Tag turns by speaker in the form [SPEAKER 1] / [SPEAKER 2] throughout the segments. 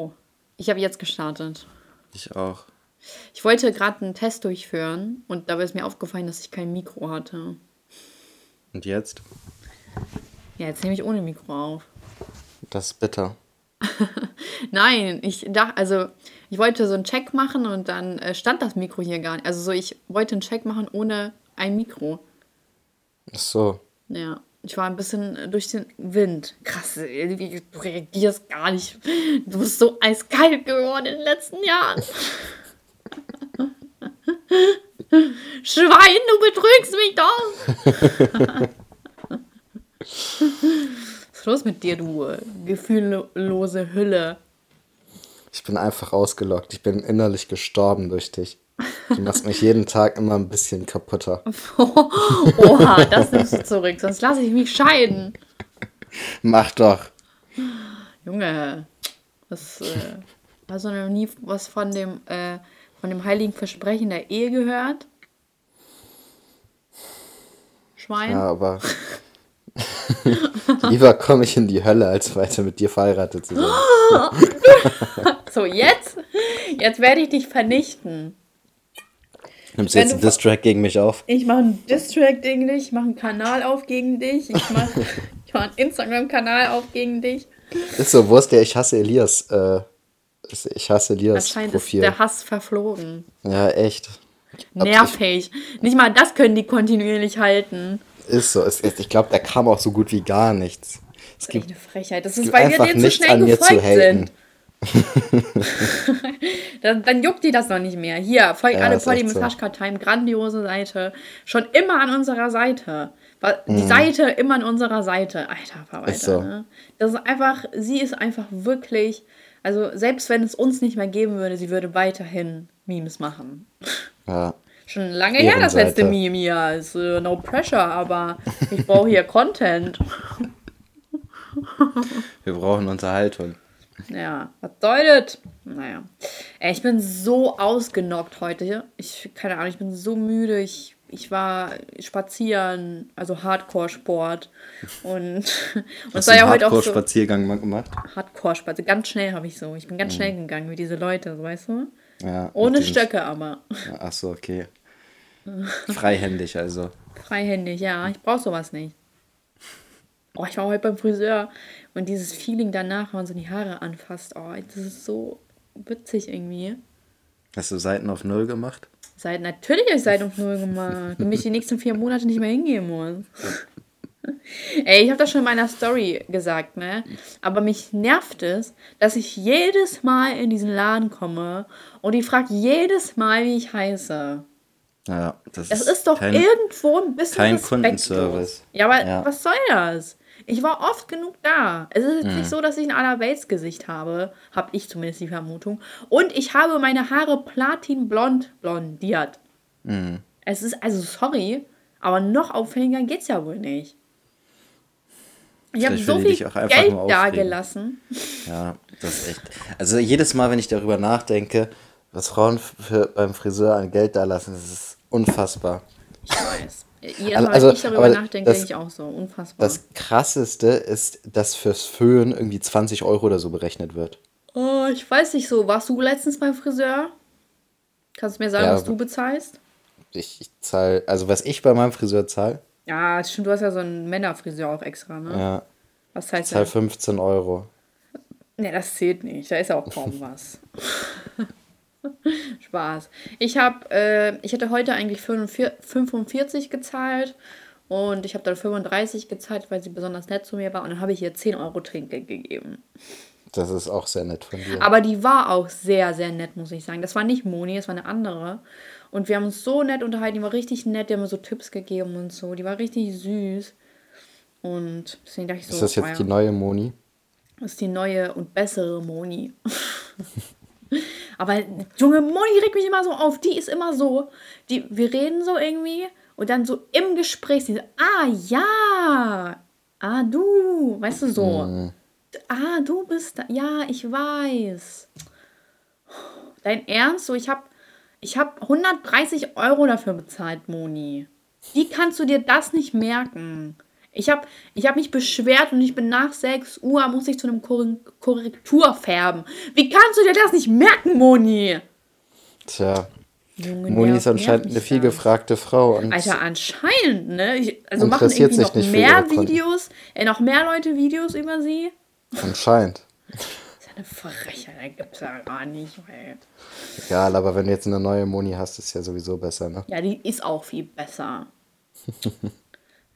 [SPEAKER 1] Oh, ich habe jetzt gestartet.
[SPEAKER 2] Ich auch.
[SPEAKER 1] Ich wollte gerade einen Test durchführen und dabei ist mir aufgefallen, dass ich kein Mikro hatte.
[SPEAKER 2] Und jetzt?
[SPEAKER 1] Ja, jetzt nehme ich ohne Mikro auf.
[SPEAKER 2] Das ist bitter.
[SPEAKER 1] Nein, ich dachte, also ich wollte so einen Check machen und dann äh, stand das Mikro hier gar nicht. Also so, ich wollte einen Check machen ohne ein Mikro.
[SPEAKER 2] Ach so.
[SPEAKER 1] Ja, ich war ein bisschen durch den Wind. Krass, irgendwie, du reagierst gar nicht. Du bist so eiskalt geworden in den letzten Jahren. Schwein, du betrügst mich doch. Was ist los mit dir, du äh, gefühllose Hülle?
[SPEAKER 2] Ich bin einfach ausgelockt. Ich bin innerlich gestorben durch dich. Du machst mich jeden Tag immer ein bisschen kaputter.
[SPEAKER 1] Oha, das nimmst du zurück, sonst lasse ich mich scheiden.
[SPEAKER 2] Mach doch.
[SPEAKER 1] Junge, was, äh, hast du noch nie was von dem, äh, von dem heiligen Versprechen der Ehe gehört? Schwein?
[SPEAKER 2] Ja, aber lieber komme ich in die Hölle, als weiter mit dir verheiratet zu sein.
[SPEAKER 1] so, jetzt? Jetzt werde ich dich vernichten.
[SPEAKER 2] Nimmst du jetzt einen Distrack gegen mich auf?
[SPEAKER 1] Ich mache einen Distrack gegen dich, ich mache einen Kanal auf gegen dich, ich mache ich mach einen Instagram-Kanal auf gegen dich.
[SPEAKER 2] Ist so, wo ist der Ich hasse Elias? Äh, ich hasse Elias
[SPEAKER 1] Anscheinend Profil. ist der Hass verflogen.
[SPEAKER 2] Ja, echt.
[SPEAKER 1] Nervig. Nicht mal das können die kontinuierlich halten.
[SPEAKER 2] Ist so. Ist, ich glaube, der kam auch so gut wie gar nichts. Es
[SPEAKER 1] gibt eine Frechheit. Das ist, weil wir denen so schnell gefolgt sind. dann, dann, juckt die das noch nicht mehr. Hier, folgt ja, alle Polly mit so. Time, grandiose Seite. Schon immer an unserer Seite. Die mhm. Seite immer an unserer Seite. Alter, Verwalter. So. Ne? Das ist einfach, sie ist einfach wirklich, also selbst wenn es uns nicht mehr geben würde, sie würde weiterhin Memes machen.
[SPEAKER 2] Ja.
[SPEAKER 1] Schon lange her das letzte Meme hier. Ist, uh, no pressure, aber ich brauche hier Content.
[SPEAKER 2] Wir brauchen Unterhaltung.
[SPEAKER 1] Ja, was bedeutet? Naja. Ey, ich bin so ausgenockt heute. Ich, keine Ahnung, ich bin so müde. Ich, ich war spazieren, also Hardcore-Sport. Und, und
[SPEAKER 2] es war ja heute auch so. Hardcore-Spaziergang gemacht?
[SPEAKER 1] Hardcore-Spaziergang. Ganz schnell habe ich so. Ich bin ganz mhm. schnell gegangen wie diese Leute, weißt du?
[SPEAKER 2] Ja.
[SPEAKER 1] Ohne Stöcke aber.
[SPEAKER 2] Ach so, okay. Freihändig also.
[SPEAKER 1] Freihändig, ja. Ich brauche sowas nicht. Oh, ich war heute beim Friseur und dieses Feeling danach, wenn man so die Haare anfasst, oh, das ist so witzig irgendwie.
[SPEAKER 2] Hast du Seiten auf Null gemacht?
[SPEAKER 1] Seiten, natürlich habe ich Seiten auf Null gemacht, damit ich die nächsten vier Monate nicht mehr hingehen muss. Ey, ich habe das schon in meiner Story gesagt, ne? Aber mich nervt es, dass ich jedes Mal in diesen Laden komme und die fragt jedes Mal, wie ich heiße.
[SPEAKER 2] Ja, das,
[SPEAKER 1] das ist, ist doch kein, irgendwo ein bisschen
[SPEAKER 2] kein respektlos. Kundenservice.
[SPEAKER 1] Ja, aber ja. was soll das? Ich war oft genug da. Es ist mhm. nicht so, dass ich ein Allerweltsgesicht habe. Habe ich zumindest die Vermutung. Und ich habe meine Haare platinblond blondiert.
[SPEAKER 2] Mhm.
[SPEAKER 1] Es ist, also sorry, aber noch auffälliger geht's ja wohl nicht. Ich habe so viel Geld da gelassen.
[SPEAKER 2] Ja, das ist echt. Also jedes Mal, wenn ich darüber nachdenke, was Frauen für, beim Friseur an Geld da lassen, das ist unfassbar.
[SPEAKER 1] Ich weiß. Jedes Mal, also, ich darüber nachdenke, denke ich auch so. Unfassbar.
[SPEAKER 2] Das krasseste ist, dass fürs Föhn irgendwie 20 Euro oder so berechnet wird.
[SPEAKER 1] Oh, ich weiß nicht so. Warst du letztens beim Friseur? Kannst du mir sagen, ja, was du bezahlst?
[SPEAKER 2] Ich, ich zahle, also was ich bei meinem Friseur zahle.
[SPEAKER 1] Ja, stimmt, du hast ja so einen Männerfriseur auch extra, ne?
[SPEAKER 2] Ja.
[SPEAKER 1] Was heißt
[SPEAKER 2] das? Ich zahle 15 Euro.
[SPEAKER 1] Ne, das zählt nicht. Da ist ja auch kaum was. Spaß. Ich habe, äh, ich hätte heute eigentlich 45 gezahlt und ich habe dann 35 gezahlt, weil sie besonders nett zu mir war und dann habe ich ihr 10 Euro Trinkgeld gegeben.
[SPEAKER 2] Das ist auch sehr nett von dir.
[SPEAKER 1] Aber die war auch sehr, sehr nett, muss ich sagen. Das war nicht Moni, das war eine andere. Und wir haben uns so nett unterhalten, die war richtig nett, die haben mir so Tipps gegeben und so. Die war richtig süß. Und deswegen dachte ich so.
[SPEAKER 2] Ist das jetzt oh ja, die neue Moni?
[SPEAKER 1] Das ist die neue und bessere Moni. Aber junge Moni regt mich immer so auf. Die ist immer so. Die, wir reden so irgendwie und dann so im Gespräch, sie so, ah ja, ah du, weißt du so. Mhm. Ah, du bist da. Ja, ich weiß. Dein Ernst? So, ich habe ich hab 130 Euro dafür bezahlt, Moni. Wie kannst du dir das nicht merken? Ich habe ich hab mich beschwert und ich bin nach 6 Uhr, muss ich zu einem Korrektur färben. Wie kannst du dir das nicht merken, Moni?
[SPEAKER 2] Tja. Junge, Moni ist anscheinend eine viel gefragte Frau.
[SPEAKER 1] Alter, anscheinend, ne? Ich, also machen irgendwie noch mehr Videos, äh, noch mehr Leute Videos über sie.
[SPEAKER 2] Anscheinend.
[SPEAKER 1] Das ist eine Frechheit, da gibt's ja gar nicht. Ey.
[SPEAKER 2] Egal, aber wenn du jetzt eine neue Moni hast, ist ja sowieso besser, ne?
[SPEAKER 1] Ja, die ist auch viel besser.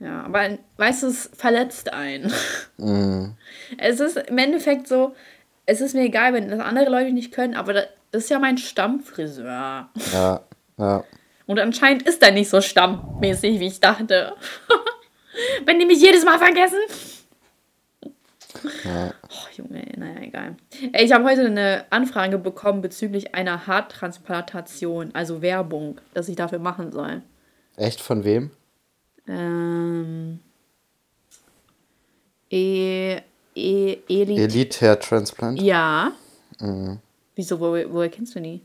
[SPEAKER 1] Ja, aber weißt du, es verletzt einen. Mm. Es ist im Endeffekt so, es ist mir egal, wenn das andere Leute nicht können, aber das ist ja mein Stammfriseur.
[SPEAKER 2] Ja, ja.
[SPEAKER 1] Und anscheinend ist er nicht so stammmäßig, wie ich dachte. wenn die mich jedes Mal vergessen. Ja. Oh, Junge, naja, egal. Ich habe heute eine Anfrage bekommen bezüglich einer Haartransplantation, also Werbung, dass ich dafür machen soll.
[SPEAKER 2] Echt? Von wem?
[SPEAKER 1] Ähm, e, e, Elite.
[SPEAKER 2] Elite Hair Transplant?
[SPEAKER 1] Ja. Mhm. Wieso, wo, woher kennst du die?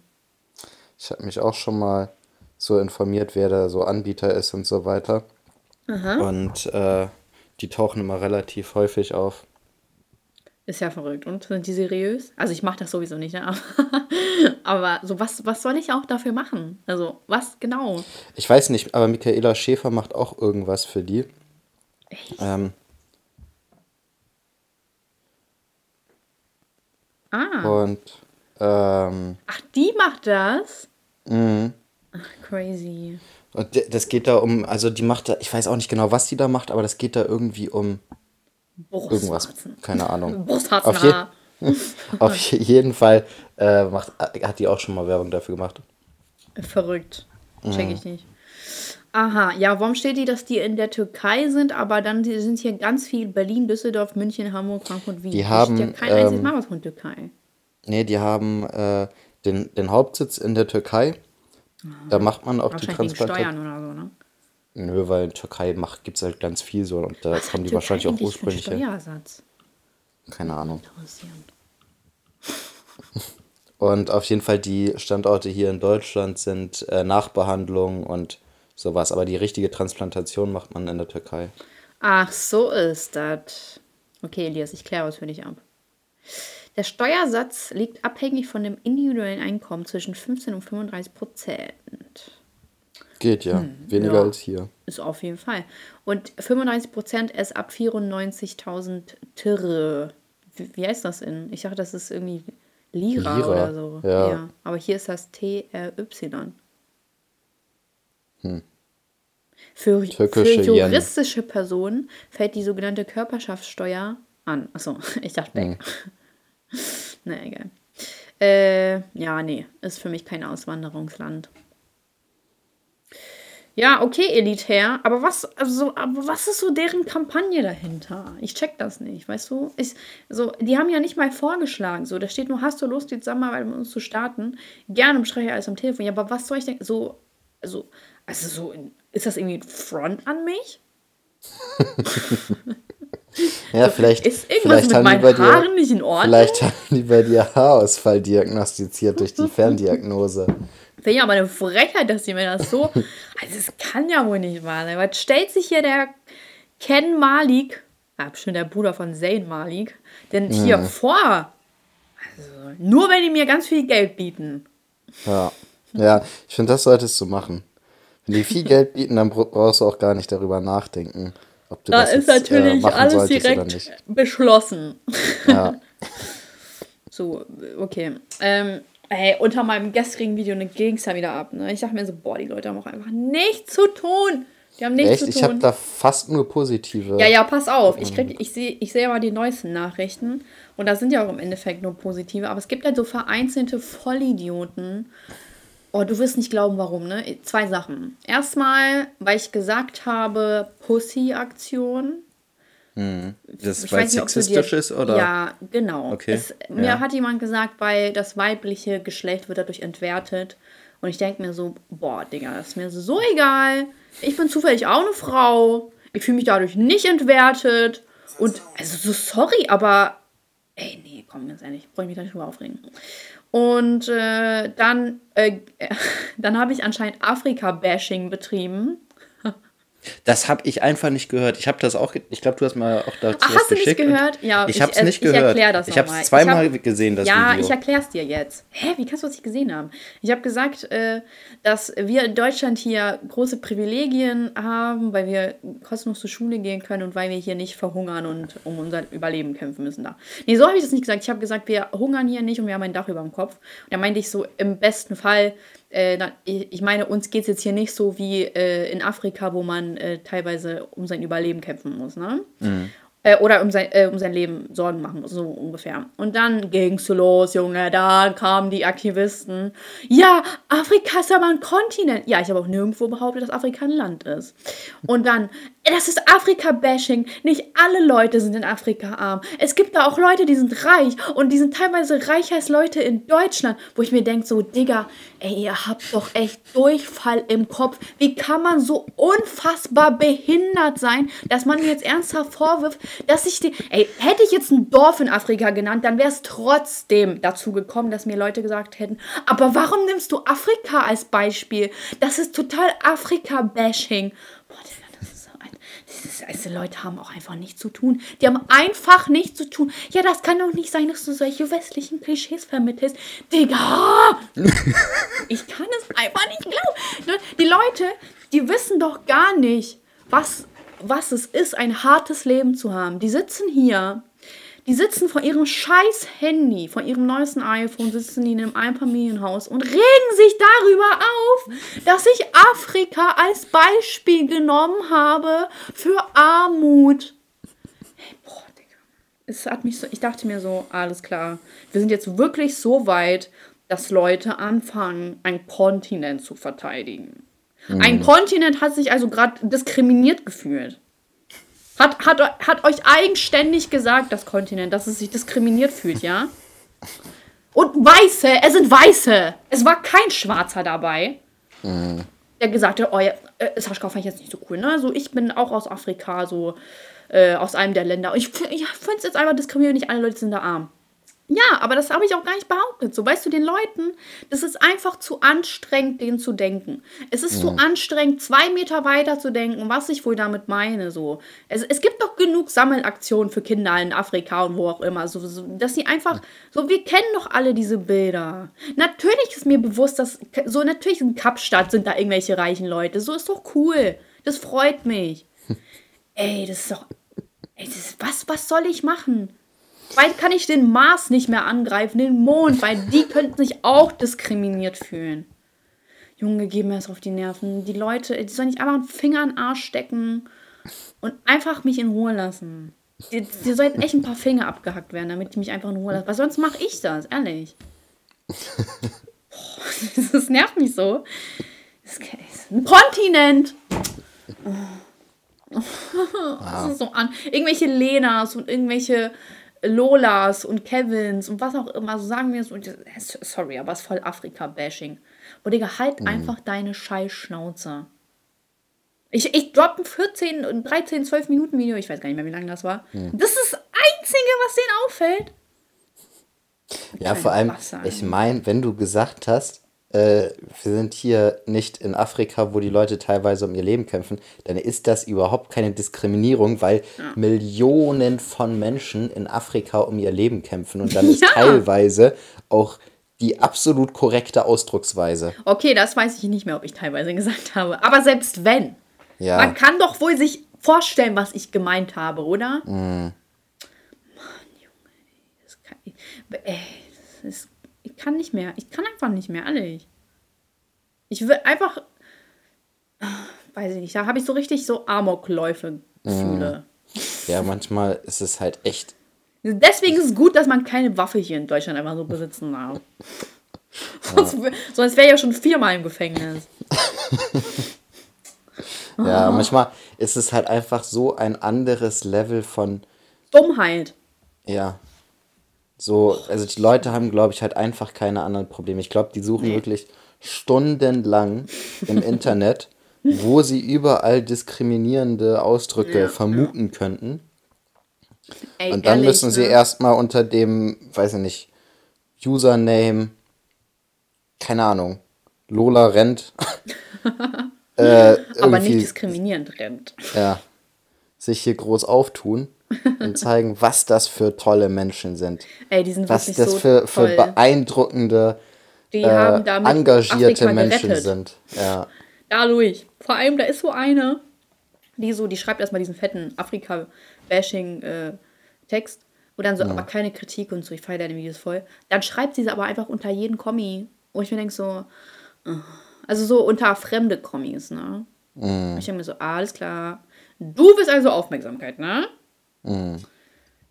[SPEAKER 2] Ich habe mich auch schon mal so informiert, wer da so Anbieter ist und so weiter. Aha. Und äh, die tauchen immer relativ häufig auf.
[SPEAKER 1] Ist ja verrückt. Und sind die seriös? Also ich mache das sowieso nicht, ne? aber so was, was soll ich auch dafür machen? Also was genau?
[SPEAKER 2] Ich weiß nicht, aber Michaela Schäfer macht auch irgendwas für die. Echt? Ähm,
[SPEAKER 1] ah.
[SPEAKER 2] Und ähm,
[SPEAKER 1] Ach, die macht das? Mhm. Ach, crazy.
[SPEAKER 2] Und das geht da um, also die macht da, ich weiß auch nicht genau, was die da macht, aber das geht da irgendwie um Irgendwas, keine Ahnung. Auf, je auf jeden Fall äh, macht, hat die auch schon mal Werbung dafür gemacht.
[SPEAKER 1] Verrückt. Check mhm. ich nicht. Aha, ja, warum steht die, dass die in der Türkei sind, aber dann sind hier ganz viel Berlin, Düsseldorf, München, Hamburg, Frankfurt, Wien.
[SPEAKER 2] Die haben
[SPEAKER 1] ja kein einziges ähm, Mal was von
[SPEAKER 2] Türkei. Nee, die haben äh, den, den Hauptsitz in der Türkei. Aha. Da macht man auch die Transplantation. Steuern oder so, ne? Nö, weil in Türkei gibt es halt ganz viel so und da Was kommen die wahrscheinlich auch ursprünglich. Steuersatz? Keine Ahnung. Und auf jeden Fall die Standorte hier in Deutschland sind äh, Nachbehandlung und sowas. Aber die richtige Transplantation macht man in der Türkei.
[SPEAKER 1] Ach, so ist das. Okay, Elias, ich kläre was für dich ab. Der Steuersatz liegt abhängig von dem individuellen Einkommen zwischen 15 und 35 Prozent.
[SPEAKER 2] Geht ja. Hm, Weniger ja. als hier.
[SPEAKER 1] Ist auf jeden Fall. Und 35 Prozent ist ab 94.000 Tirre. Wie, wie, heißt das in? Ich dachte, das ist irgendwie Lira, Lira. oder so. Ja. ja. Aber hier ist das TRY. Hm. Für, für juristische Yen. Personen fällt die sogenannte Körperschaftssteuer an. Achso, ich dachte weg. Hm. Na egal. Äh, ja, nee, ist für mich kein Auswanderungsland. Ja, okay, elitär, aber was, also, aber was ist so deren Kampagne dahinter? Ich check das nicht, weißt du? Ich, so, die haben ja nicht mal vorgeschlagen, so, da steht nur, hast du Lust, die Zusammenarbeit mit uns zu starten? Gerne bespreche ich alles am Telefon. Ja, aber was soll ich denn, so, also, also so, ist das irgendwie ein Front an mich?
[SPEAKER 2] ja, so, vielleicht. Ist irgendwas vielleicht mit meinen Haaren dir, nicht in Ordnung? Vielleicht haben die bei dir Haarausfall diagnostiziert durch die Ferndiagnose.
[SPEAKER 1] Finde ich aber eine Frechheit, dass sie mir das so. Also, es kann ja wohl nicht wahr sein. Was stellt sich hier der Ken Malik, ah, bestimmt der Bruder von Zayn Malik, denn hier mhm. vor? Also, nur wenn die mir ganz viel Geld bieten.
[SPEAKER 2] Ja, ja ich finde, das solltest du machen. Wenn die viel Geld bieten, dann brauchst du auch gar nicht darüber nachdenken, ob du da das ist jetzt, äh, natürlich äh,
[SPEAKER 1] alles direkt beschlossen. Ja. so, okay. Ähm, Ey, unter meinem gestrigen Video ne, ging es ja wieder ab. Ne? Ich dachte mir so, boah, die Leute haben auch einfach nichts zu tun. Die haben nichts
[SPEAKER 2] Echt? zu tun. Ich habe da fast nur positive.
[SPEAKER 1] Ja, ja, pass auf. Ich, krieg, ich sehe ich seh mal die neuesten Nachrichten. Und da sind ja auch im Endeffekt nur positive. Aber es gibt halt so vereinzelte Vollidioten. Oh, du wirst nicht glauben, warum, ne? Zwei Sachen. Erstmal, weil ich gesagt habe, Pussy-Aktion.
[SPEAKER 2] Hm. Das weil es sexistisch ist, oder?
[SPEAKER 1] Ja, genau. Okay. Es, mir ja. hat jemand gesagt, weil das weibliche Geschlecht wird dadurch entwertet. Und ich denke mir so, boah, Digga, das ist mir so egal. Ich bin zufällig auch eine Frau. Ich fühle mich dadurch nicht entwertet. Und, also so sorry, aber, ey, nee, komm, ganz ehrlich, brauche ich mich da nicht drüber aufregen. Und äh, dann, äh, dann habe ich anscheinend Afrika-Bashing betrieben.
[SPEAKER 2] Das habe ich einfach nicht gehört. Ich habe das auch, ich glaube, du hast mal auch dazu Ach, was hast. Du nicht gehört? Ja, ich habe es nicht ich gehört.
[SPEAKER 1] Das ich habe es zweimal hab, gesehen, das ja, Video. Ja, ich erkläre es dir jetzt. Hä, wie kannst du das nicht gesehen haben? Ich habe gesagt, äh, dass wir in Deutschland hier große Privilegien haben, weil wir kostenlos zur Schule gehen können und weil wir hier nicht verhungern und um unser Überleben kämpfen müssen da. Nee, so habe ich das nicht gesagt. Ich habe gesagt, wir hungern hier nicht und wir haben ein Dach über dem Kopf. Und da meinte ich so, im besten Fall äh, ich meine, uns geht es jetzt hier nicht so wie äh, in Afrika, wo man äh, teilweise um sein Überleben kämpfen muss. Ne? Mhm. Äh, oder um sein, äh, um sein Leben Sorgen machen, so ungefähr. Und dann ging's los, Junge, da kamen die Aktivisten. Ja, Afrika ist aber ein Kontinent. Ja, ich habe auch nirgendwo behauptet, dass Afrika ein Land ist. Und dann, das ist Afrika-Bashing. Nicht alle Leute sind in Afrika arm. Es gibt da auch Leute, die sind reich und die sind teilweise reicher als Leute in Deutschland, wo ich mir denke, so, Digga, ey, ihr habt doch echt Durchfall im Kopf. Wie kann man so unfassbar behindert sein, dass man mir jetzt ernsthaft vorwirft, dass ich die. Ey, hätte ich jetzt ein Dorf in Afrika genannt, dann wäre es trotzdem dazu gekommen, dass mir Leute gesagt hätten, aber warum nimmst du Afrika als Beispiel? Das ist total Afrika-Bashing. Boah, das ist so Diese Leute haben auch einfach nichts zu tun. Die haben einfach nichts zu tun. Ja, das kann doch nicht sein, dass du solche westlichen Klischees vermittelst. Digga! ich kann es einfach nicht glauben. Ne, die Leute, die wissen doch gar nicht, was was es ist, ein hartes Leben zu haben. Die sitzen hier, die sitzen vor ihrem scheiß Handy, vor ihrem neuesten iPhone, sitzen die in einem Einfamilienhaus und regen sich darüber auf, dass ich Afrika als Beispiel genommen habe für Armut. Hey, boah, Digga. Es hat mich so, ich dachte mir so, alles klar, wir sind jetzt wirklich so weit, dass Leute anfangen, einen Kontinent zu verteidigen. Mhm. Ein Kontinent hat sich also gerade diskriminiert gefühlt. Hat, hat, hat euch eigenständig gesagt, das Kontinent, dass es sich diskriminiert fühlt, ja? Und Weiße, es sind Weiße. Es war kein Schwarzer dabei. Mhm. Der gesagt hat, oh ja, äh, Saschka fand ich jetzt nicht so cool, ne? So, ich bin auch aus Afrika, so äh, aus einem der Länder. Ich, ich finde es jetzt einfach diskriminierend, nicht alle Leute sind da arm. Ja, aber das habe ich auch gar nicht behauptet. So, weißt du, den Leuten, das ist einfach zu anstrengend, denen zu denken. Es ist ja. zu anstrengend, zwei Meter weiter zu denken, was ich wohl damit meine. So. Es, es gibt doch genug Sammelaktionen für Kinder in Afrika und wo auch immer. So, so, dass sie einfach, so, wir kennen doch alle diese Bilder. Natürlich ist mir bewusst, dass, so, natürlich in Kapstadt sind da irgendwelche reichen Leute. So ist doch cool. Das freut mich. ey, das ist doch, ey, das, was, was soll ich machen? Bald kann ich den Mars nicht mehr angreifen, den Mond, weil die könnten sich auch diskriminiert fühlen. Junge, gehen mir das auf die Nerven. Die Leute, die sollen nicht einfach einen Finger in den Arsch stecken und einfach mich in Ruhe lassen. Die, die sollten echt ein paar Finger abgehackt werden, damit die mich einfach in Ruhe lassen. Weil sonst mache ich das, ehrlich. Boah, das nervt mich so. Das ist ein Kontinent. Das ist so an. Irgendwelche Lenas und irgendwelche Lolas und Kevins und was auch immer, so sagen wir es. Und, sorry, aber es ist voll Afrika-Bashing. Und Digga, halt mhm. einfach deine Scheißschnauze. Ich, ich droppe ein 14, 13, 12 Minuten Video, ich weiß gar nicht mehr, wie lange das war. Mhm. Das ist das Einzige, was denen auffällt.
[SPEAKER 2] Ja, vor allem, ich meine, wenn du gesagt hast, äh, wir sind hier nicht in Afrika, wo die Leute teilweise um ihr Leben kämpfen, dann ist das überhaupt keine Diskriminierung, weil ja. Millionen von Menschen in Afrika um ihr Leben kämpfen und dann ist ja. teilweise auch die absolut korrekte Ausdrucksweise.
[SPEAKER 1] Okay, das weiß ich nicht mehr, ob ich teilweise gesagt habe. Aber selbst wenn. Ja. Man kann doch wohl sich vorstellen, was ich gemeint habe, oder? Mm. Mann, Junge. Das kann, ey, das ist ich kann nicht mehr. Ich kann einfach nicht mehr, ehrlich. Ich will einfach. Weiß ich nicht, da habe ich so richtig so Amokläufe Gefühle.
[SPEAKER 2] Ja, manchmal ist es halt echt.
[SPEAKER 1] Deswegen ist es gut, dass man keine Waffe hier in Deutschland einfach so besitzen darf. sonst, sonst wäre ich ja schon viermal im Gefängnis.
[SPEAKER 2] ja, manchmal ist es halt einfach so ein anderes Level von
[SPEAKER 1] Dummheit.
[SPEAKER 2] Ja. So, also die Leute haben, glaube ich, halt einfach keine anderen Probleme. Ich glaube, die suchen nee. wirklich stundenlang im Internet, wo sie überall diskriminierende Ausdrücke ja, vermuten ja. könnten. Ey, und dann ehrlich, müssen sie ne? erstmal unter dem, weiß ich nicht, Username, keine Ahnung, Lola rennt, Äh,
[SPEAKER 1] Aber nicht diskriminierend rennt.
[SPEAKER 2] Ja. Sich hier groß auftun und zeigen, was das für tolle Menschen sind. Ey, die sind was das so für, für beeindruckende, die äh, haben damit engagierte
[SPEAKER 1] Afrika Menschen gerettet. sind. Ja. Dadurch. Vor allem, da ist so eine, die so, die schreibt erstmal diesen fetten Afrika-Bashing-Text. Äh, und dann so, ja. aber keine Kritik und so, ich feiere deine Videos voll. Dann schreibt sie es aber einfach unter jeden Kommi. Wo ich mir denke so, uh. also so unter fremde Kommis, ne? Mhm. Ich denke mir so, alles klar. Du willst also Aufmerksamkeit, ne? Mhm.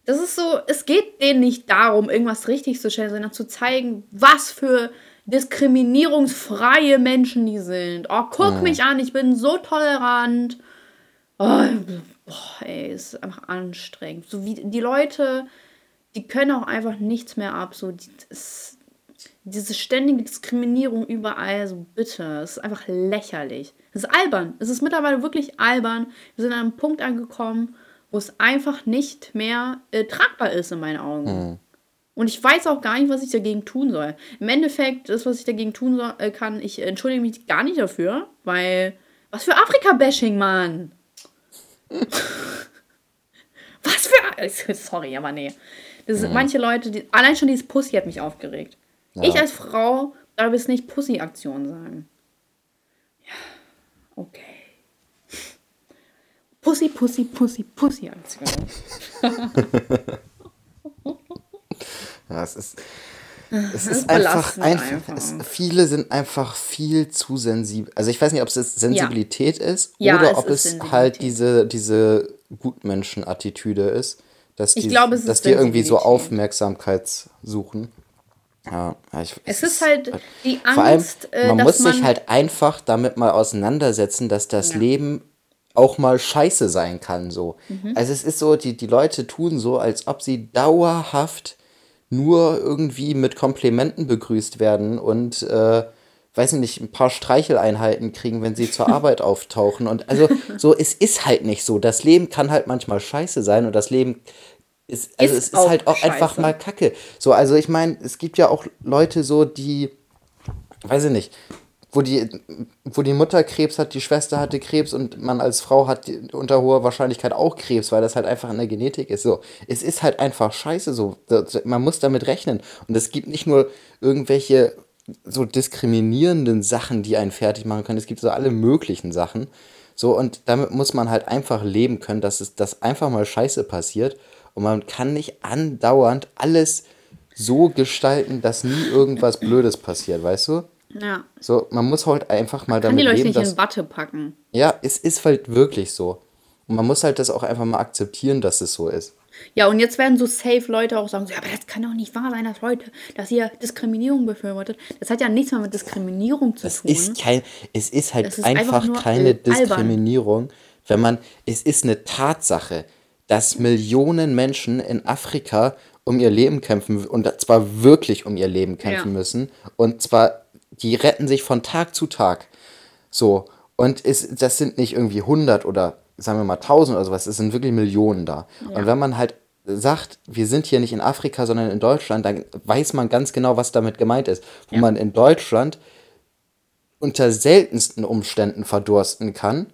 [SPEAKER 1] Das ist so, es geht denen nicht darum, irgendwas richtig zu stellen, sondern zu zeigen, was für diskriminierungsfreie Menschen die sind. Oh, guck mhm. mich an, ich bin so tolerant. Oh, boah, ey, ist einfach anstrengend. So wie die Leute, die können auch einfach nichts mehr ab. So, die, das, diese ständige Diskriminierung überall, so bitte, es ist einfach lächerlich. Es ist albern. Es ist mittlerweile wirklich albern. Wir sind an einem Punkt angekommen, wo es einfach nicht mehr äh, tragbar ist in meinen Augen. Mhm. Und ich weiß auch gar nicht, was ich dagegen tun soll. Im Endeffekt, das, was ich dagegen tun soll, äh, kann, ich entschuldige mich gar nicht dafür, weil. Was für Afrika-Bashing, Mann! Was für. Sorry, aber nee. Das sind mhm. manche Leute, die. Allein schon dieses Pussy hat mich aufgeregt. Ja. Ich als Frau darf es nicht Pussy-Aktion sagen. Ja, okay. Pussy, Pussy, Pussy, Pussy-Aktion.
[SPEAKER 2] ja, es ist. Es ist einfach, einfach. Es, viele sind einfach viel zu sensibel. Also ich weiß nicht, ob es Sensibilität ja. ist ja, oder ob es halt diese, diese Gutmenschen-Attitüde ist, dass die, glaube, dass die irgendwie so Aufmerksamkeit suchen. Ja, ich, es, es ist halt die Angst, vor allem, äh, man muss man sich halt einfach damit mal auseinandersetzen, dass das ja. Leben auch mal scheiße sein kann. So. Mhm. Also es ist so, die, die Leute tun so, als ob sie dauerhaft nur irgendwie mit Komplimenten begrüßt werden und äh, weiß nicht, ein paar Streicheleinheiten kriegen, wenn sie zur Arbeit auftauchen. Und also so, es ist halt nicht so. Das Leben kann halt manchmal scheiße sein und das Leben ist, also ist es ist halt auch scheiße. einfach mal Kacke. So, also ich meine, es gibt ja auch Leute so, die, weiß ich nicht, wo die, wo die Mutter Krebs hat, die Schwester hatte Krebs und man als Frau hat unter hoher Wahrscheinlichkeit auch Krebs, weil das halt einfach in der Genetik ist. So, es ist halt einfach scheiße so. Man muss damit rechnen. Und es gibt nicht nur irgendwelche so diskriminierenden Sachen, die einen fertig machen können. Es gibt so alle möglichen Sachen. So, und damit muss man halt einfach leben können, dass es das einfach mal scheiße passiert. Und man kann nicht andauernd alles so gestalten, dass nie irgendwas Blödes passiert, weißt du? Ja. So, man muss halt einfach mal damit leben. Kann die Leute nicht dass, in Watte packen. Ja, es ist halt wirklich so. Und man muss halt das auch einfach mal akzeptieren, dass es so ist.
[SPEAKER 1] Ja, und jetzt werden so safe Leute auch sagen, so, ja, aber das kann doch nicht wahr sein, dass Leute, dass ihr Diskriminierung befürwortet. Das hat ja nichts mehr mit Diskriminierung zu
[SPEAKER 2] das tun. Ist kein, es ist halt ist einfach, einfach keine Diskriminierung, albern. wenn man, es ist eine Tatsache, dass Millionen Menschen in Afrika um ihr Leben kämpfen und zwar wirklich um ihr Leben kämpfen ja. müssen und zwar die retten sich von Tag zu Tag. So. Und es, das sind nicht irgendwie 100 oder sagen wir mal 1000 oder sowas, es sind wirklich Millionen da. Ja. Und wenn man halt sagt, wir sind hier nicht in Afrika, sondern in Deutschland, dann weiß man ganz genau, was damit gemeint ist. Wo ja. man in Deutschland unter seltensten Umständen verdursten kann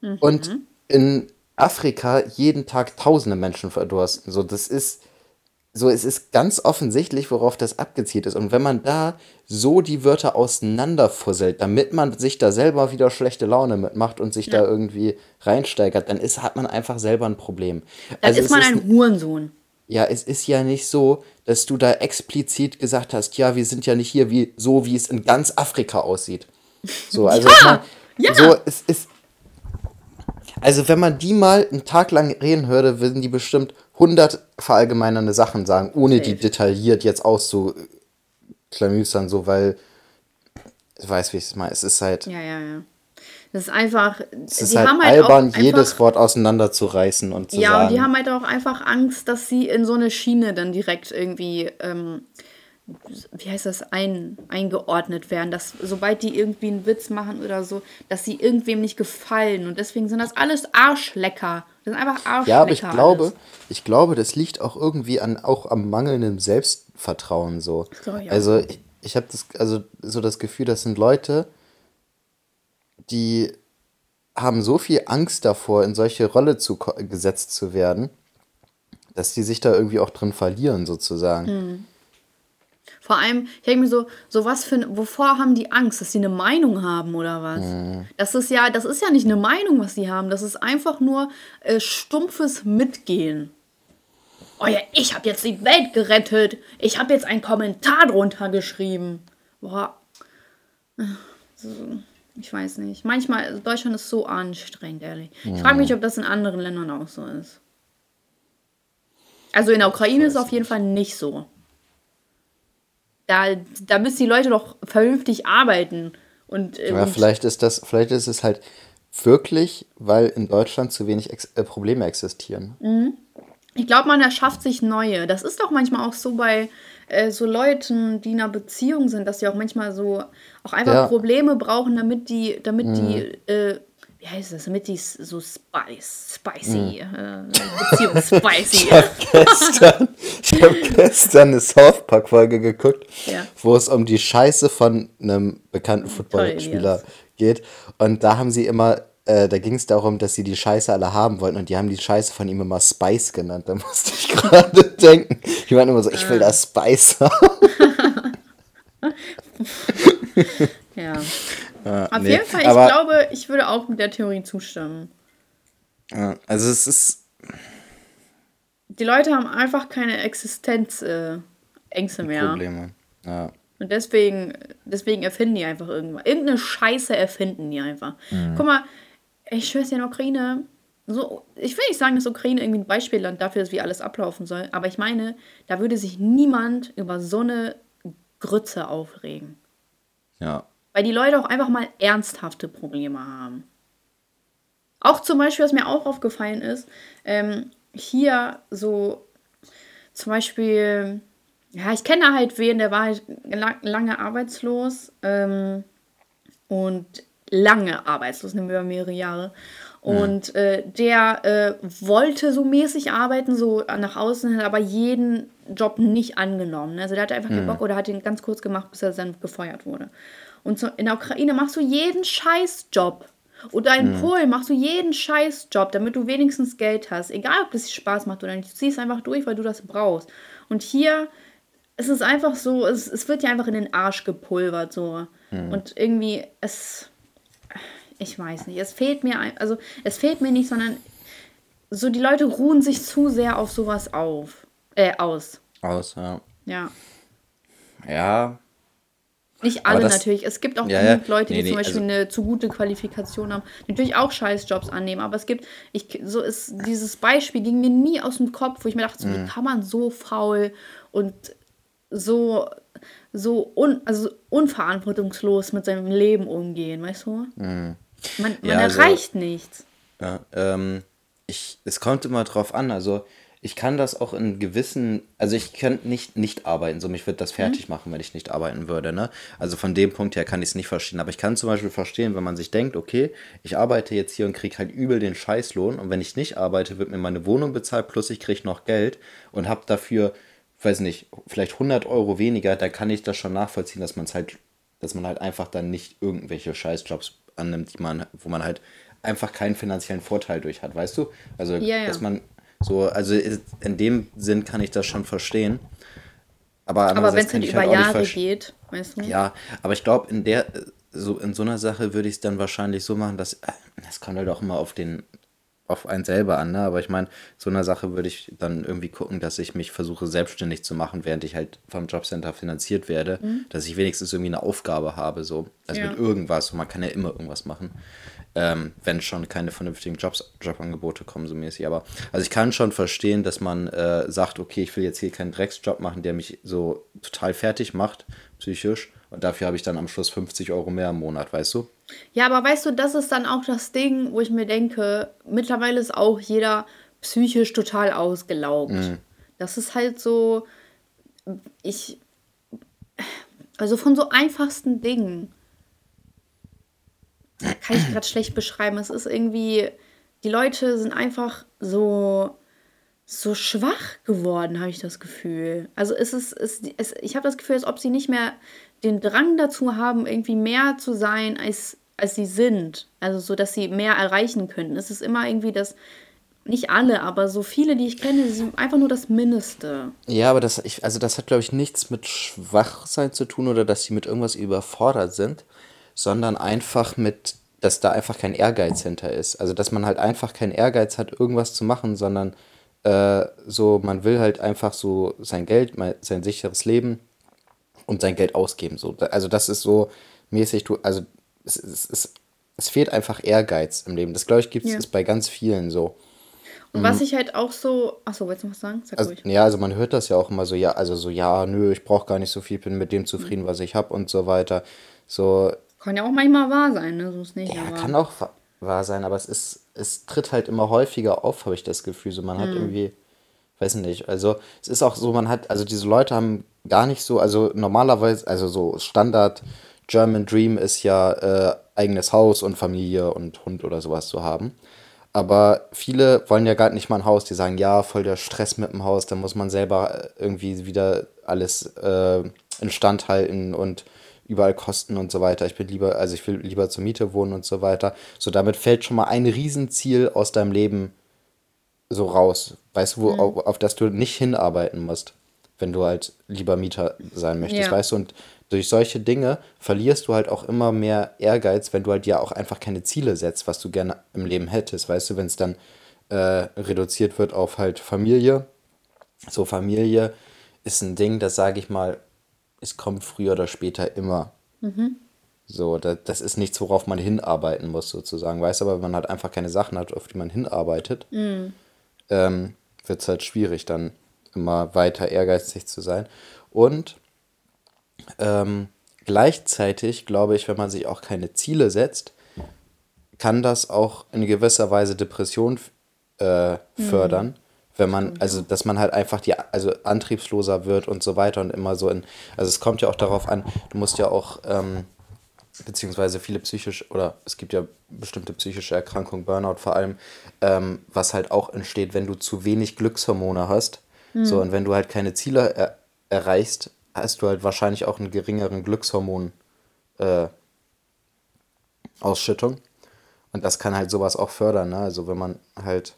[SPEAKER 2] mhm. und in Afrika jeden Tag tausende Menschen verdursten. So, das ist so, es ist ganz offensichtlich, worauf das abgezielt ist. Und wenn man da so die Wörter auseinanderfusselt, damit man sich da selber wieder schlechte Laune mitmacht und sich ja. da irgendwie reinsteigert, dann ist, hat man einfach selber ein Problem. Dann also ist man ist, ein Hurensohn. Ja, es ist ja nicht so, dass du da explizit gesagt hast, ja, wir sind ja nicht hier wie so, wie es in ganz Afrika aussieht. So, also ja, man, ja. so, es ist. Also, wenn man die mal einen Tag lang reden würde, würden die bestimmt 100 verallgemeinernde Sachen sagen, ohne die detailliert jetzt auszuklamüsern, so, weil ich weiß, wie ich es meine. Es ist halt.
[SPEAKER 1] Ja, ja, ja. Das ist einfach.
[SPEAKER 2] Es ist halt, halt albern, jedes Wort auseinanderzureißen und zu
[SPEAKER 1] ja, sagen. Ja, und die haben halt auch einfach Angst, dass sie in so eine Schiene dann direkt irgendwie ähm, wie heißt das, ein, eingeordnet werden, dass sobald die irgendwie einen Witz machen oder so, dass sie irgendwem nicht gefallen und deswegen sind das alles Arschlecker. Das sind einfach Arschlecker.
[SPEAKER 2] Ja, aber ich glaube, alles. ich glaube, das liegt auch irgendwie an auch am mangelnden Selbstvertrauen so. Ich also ich, ich habe das also so das Gefühl, das sind Leute, die haben so viel Angst davor, in solche Rolle zu, gesetzt zu werden, dass die sich da irgendwie auch drin verlieren, sozusagen. Hm.
[SPEAKER 1] Vor allem, ich denke mir so, so was für, wovor haben die Angst, dass sie eine Meinung haben oder was? Mhm. Das ist ja, das ist ja nicht eine Meinung, was sie haben. Das ist einfach nur äh, stumpfes Mitgehen. Oh ja, ich habe jetzt die Welt gerettet. Ich habe jetzt einen Kommentar drunter geschrieben. Boah. Ich weiß nicht. Manchmal, also Deutschland ist so anstrengend, ehrlich. Mhm. Ich frage mich, ob das in anderen Ländern auch so ist. Also in der Ukraine ist es auf jeden Fall nicht so. Da, da müssen die Leute doch vernünftig arbeiten. Und,
[SPEAKER 2] äh, ja, vielleicht ist das, vielleicht ist es halt wirklich, weil in Deutschland zu wenig Ex äh, Probleme existieren.
[SPEAKER 1] Mhm. Ich glaube, man erschafft sich neue. Das ist doch manchmal auch so bei äh, so Leuten, die in einer Beziehung sind, dass sie auch manchmal so auch einfach ja. Probleme brauchen, damit die, damit mhm. die äh, wie heißt das, damit die so spice, spicy, mm. äh, Beziehung spicy.
[SPEAKER 2] ich habe gestern, hab gestern eine South Park Folge geguckt, ja. wo es um die Scheiße von einem bekannten Footballspieler geht. Und da haben sie immer, äh, da ging es darum, dass sie die Scheiße alle haben wollten und die haben die Scheiße von ihm immer Spice genannt. Da musste ich gerade denken. Die waren immer so, ich will ah. das Spice haben.
[SPEAKER 1] ja. Äh, Auf nee, jeden Fall, ich glaube, ich würde auch mit der Theorie zustimmen.
[SPEAKER 2] Also es ist.
[SPEAKER 1] Die Leute haben einfach keine Existenzängste äh, mehr. Probleme. Ja. Und deswegen, deswegen erfinden die einfach irgendwas. Irgendeine Scheiße erfinden die einfach. Mhm. Guck mal, ich schwör's dir in der Ukraine, so, ich will nicht sagen, dass Ukraine irgendwie ein Beispielland dafür ist, wie alles ablaufen soll, aber ich meine, da würde sich niemand über so eine Grütze aufregen. Ja. Weil die Leute auch einfach mal ernsthafte Probleme haben. Auch zum Beispiel, was mir auch aufgefallen ist, ähm, hier so zum Beispiel, ja, ich kenne halt wen, der war halt lang, lange arbeitslos ähm, und lange arbeitslos, nehmen wir mehrere Jahre. Und äh, der äh, wollte so mäßig arbeiten, so nach außen hin, aber jeden Job nicht angenommen. Also der hatte einfach mhm. keinen Bock oder hat ihn ganz kurz gemacht, bis er dann gefeuert wurde. Und so in der Ukraine machst du jeden Scheißjob. Oder in mhm. Polen machst du jeden Scheißjob, damit du wenigstens Geld hast. Egal, ob das Spaß macht oder nicht. Du ziehst einfach durch, weil du das brauchst. Und hier ist es einfach so, es, es wird ja einfach in den Arsch gepulvert. so. Mhm. Und irgendwie, es. Ich weiß nicht. Es fehlt mir, also es fehlt mir nicht, sondern so die Leute ruhen sich zu sehr auf sowas auf. Äh, aus.
[SPEAKER 2] Aus, ja.
[SPEAKER 1] Ja.
[SPEAKER 2] Ja,
[SPEAKER 1] nicht alle das, natürlich. Es gibt auch ja, genug Leute, nee, die zum Beispiel also, eine zu gute Qualifikation haben, die natürlich auch Scheißjobs annehmen. Aber es gibt, ich, so ist dieses Beispiel ging mir nie aus dem Kopf, wo ich mir dachte, so, wie mhm. kann man so faul und so, so un, also unverantwortungslos mit seinem Leben umgehen, weißt du? Mhm. Man, man ja, also erreicht also, nichts.
[SPEAKER 2] Ja, ähm, ich, es kommt immer drauf an. Also ich kann das auch in gewissen, also ich könnte nicht nicht arbeiten, so mich würde das fertig mhm. machen, wenn ich nicht arbeiten würde, ne? Also von dem Punkt her kann ich es nicht verstehen, aber ich kann zum Beispiel verstehen, wenn man sich denkt, okay, ich arbeite jetzt hier und kriege halt übel den Scheißlohn und wenn ich nicht arbeite, wird mir meine Wohnung bezahlt, plus ich kriege noch Geld und habe dafür, weiß nicht, vielleicht 100 Euro weniger, da kann ich das schon nachvollziehen, dass man es halt, dass man halt einfach dann nicht irgendwelche Scheißjobs annimmt, die man, wo man halt einfach keinen finanziellen Vorteil durch hat, weißt du? Also, ja, ja. dass man so, also in dem Sinn kann ich das schon verstehen. Aber, aber wenn es halt über halt Jahre geht, weißt du? Ja, aber ich glaube, in der, so in so einer Sache würde ich es dann wahrscheinlich so machen, dass, das kommt halt auch immer auf den, auf einen selber an, ne? Aber ich meine, so einer Sache würde ich dann irgendwie gucken, dass ich mich versuche, selbstständig zu machen, während ich halt vom Jobcenter finanziert werde, mhm. dass ich wenigstens irgendwie eine Aufgabe habe, so. Also ja. mit irgendwas, man kann ja immer irgendwas machen ähm, wenn schon keine vernünftigen Jobs, Jobangebote kommen, so mäßig. Aber also ich kann schon verstehen, dass man äh, sagt, okay, ich will jetzt hier keinen Drecksjob machen, der mich so total fertig macht, psychisch. Und dafür habe ich dann am Schluss 50 Euro mehr im Monat, weißt du?
[SPEAKER 1] Ja, aber weißt du, das ist dann auch das Ding, wo ich mir denke, mittlerweile ist auch jeder psychisch total ausgelaugt. Mhm. Das ist halt so, ich, also von so einfachsten Dingen kann ich gerade schlecht beschreiben. Es ist irgendwie, die Leute sind einfach so, so schwach geworden, habe ich das Gefühl. Also es ist, es, es, ich habe das Gefühl, als ob sie nicht mehr den Drang dazu haben, irgendwie mehr zu sein als, als sie sind. Also so, dass sie mehr erreichen könnten. Es ist immer irgendwie das, nicht alle, aber so viele, die ich kenne, sind einfach nur das Mindeste.
[SPEAKER 2] Ja, aber das, ich, also das hat, glaube ich, nichts mit Schwachsein zu tun oder dass sie mit irgendwas überfordert sind, sondern einfach mit, dass da einfach kein Ehrgeiz hinter ist. Also dass man halt einfach keinen Ehrgeiz hat, irgendwas zu machen, sondern äh, so, man will halt einfach so sein Geld, sein sicheres Leben und sein Geld ausgeben. So. Also das ist so mäßig, du, also es, es, es, es fehlt einfach Ehrgeiz im Leben. Das, glaube ich, gibt es ja. bei ganz vielen so.
[SPEAKER 1] Und was mhm. ich halt auch so. Achso, willst du noch was sagen?
[SPEAKER 2] Sag also, ruhig. Ja, also man hört das ja auch immer so, ja, also so, ja, nö, ich brauche gar nicht so viel, bin mit dem zufrieden, was ich habe und so weiter. So.
[SPEAKER 1] Kann ja auch manchmal wahr sein, ne? So ist nicht.
[SPEAKER 2] Ja, aber. kann auch wahr sein, aber es ist, es tritt halt immer häufiger auf, habe ich das Gefühl. So, man hat mhm. irgendwie, weiß nicht, also es ist auch so, man hat, also diese Leute haben gar nicht so, also normalerweise, also so Standard German Dream ist ja äh, eigenes Haus und Familie und Hund oder sowas zu haben. Aber viele wollen ja gar nicht mal ein Haus, die sagen, ja, voll der Stress mit dem Haus, da muss man selber äh, irgendwie wieder alles äh, instand halten und überall Kosten und so weiter. Ich bin lieber, also ich will lieber zur Miete wohnen und so weiter. So, damit fällt schon mal ein Riesenziel aus deinem Leben so raus. Weißt du, wo, mhm. auf, auf das du nicht hinarbeiten musst, wenn du halt lieber Mieter sein möchtest, ja. weißt du? Und durch solche Dinge verlierst du halt auch immer mehr Ehrgeiz, wenn du halt ja auch einfach keine Ziele setzt, was du gerne im Leben hättest. Weißt du, wenn es dann äh, reduziert wird auf halt Familie. So, Familie ist ein Ding, das sage ich mal, es kommt früher oder später immer. Mhm. So, das, das ist nichts, worauf man hinarbeiten muss, sozusagen. Weißt aber wenn man halt einfach keine Sachen hat, auf die man hinarbeitet, mhm. ähm, wird es halt schwierig, dann immer weiter ehrgeizig zu sein. Und ähm, gleichzeitig glaube ich, wenn man sich auch keine Ziele setzt, kann das auch in gewisser Weise Depression äh, fördern. Mhm. Wenn man, also dass man halt einfach die, also antriebsloser wird und so weiter und immer so in, also es kommt ja auch darauf an, du musst ja auch, ähm, beziehungsweise viele psychisch, oder es gibt ja bestimmte psychische Erkrankungen, Burnout vor allem, ähm, was halt auch entsteht, wenn du zu wenig Glückshormone hast. Mhm. So, und wenn du halt keine Ziele er erreichst, hast du halt wahrscheinlich auch einen geringeren Glückshormon äh, Ausschüttung. Und das kann halt sowas auch fördern, ne? Also wenn man halt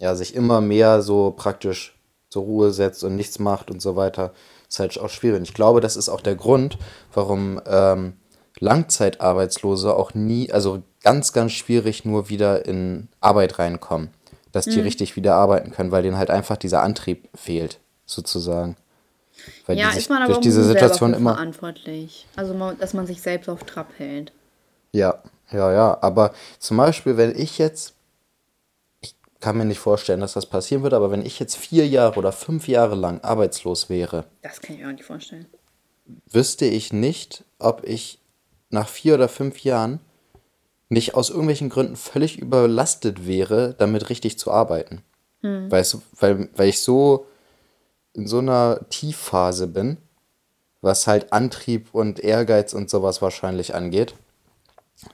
[SPEAKER 2] ja sich immer mehr so praktisch zur Ruhe setzt und nichts macht und so weiter, ist halt auch schwierig. Ich glaube, das ist auch der Grund, warum ähm, Langzeitarbeitslose auch nie, also ganz, ganz schwierig nur wieder in Arbeit reinkommen, dass die mhm. richtig wieder arbeiten können, weil denen halt einfach dieser Antrieb fehlt, sozusagen. Weil ja, die ist man aber durch
[SPEAKER 1] diese Situation immer verantwortlich. Also, dass man sich selbst auf Trab hält.
[SPEAKER 2] Ja, ja, ja. Aber zum Beispiel, wenn ich jetzt, kann mir nicht vorstellen, dass das passieren würde, aber wenn ich jetzt vier Jahre oder fünf Jahre lang arbeitslos wäre.
[SPEAKER 1] Das kann ich mir auch nicht vorstellen.
[SPEAKER 2] Wüsste ich nicht, ob ich nach vier oder fünf Jahren nicht aus irgendwelchen Gründen völlig überlastet wäre, damit richtig zu arbeiten. Hm. Weißt du, weil, weil ich so in so einer Tiefphase bin, was halt Antrieb und Ehrgeiz und sowas wahrscheinlich angeht,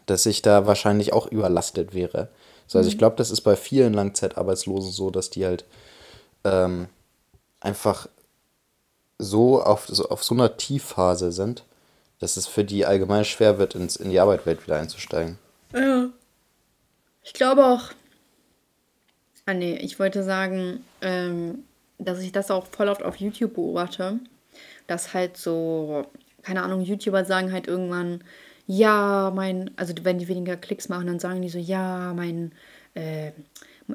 [SPEAKER 2] dass ich da wahrscheinlich auch überlastet wäre. So, also ich mhm. glaube, das ist bei vielen Langzeitarbeitslosen so, dass die halt ähm, einfach so auf, so auf so einer Tiefphase sind, dass es für die allgemein schwer wird, ins, in die Arbeitswelt wieder einzusteigen.
[SPEAKER 1] Ja. Ich glaube auch. Ah nee, ich wollte sagen, ähm, dass ich das auch voll oft auf YouTube beobachte, dass halt so, keine Ahnung, YouTuber sagen halt irgendwann, ja, mein, also wenn die weniger Klicks machen, dann sagen die so, ja, mein äh,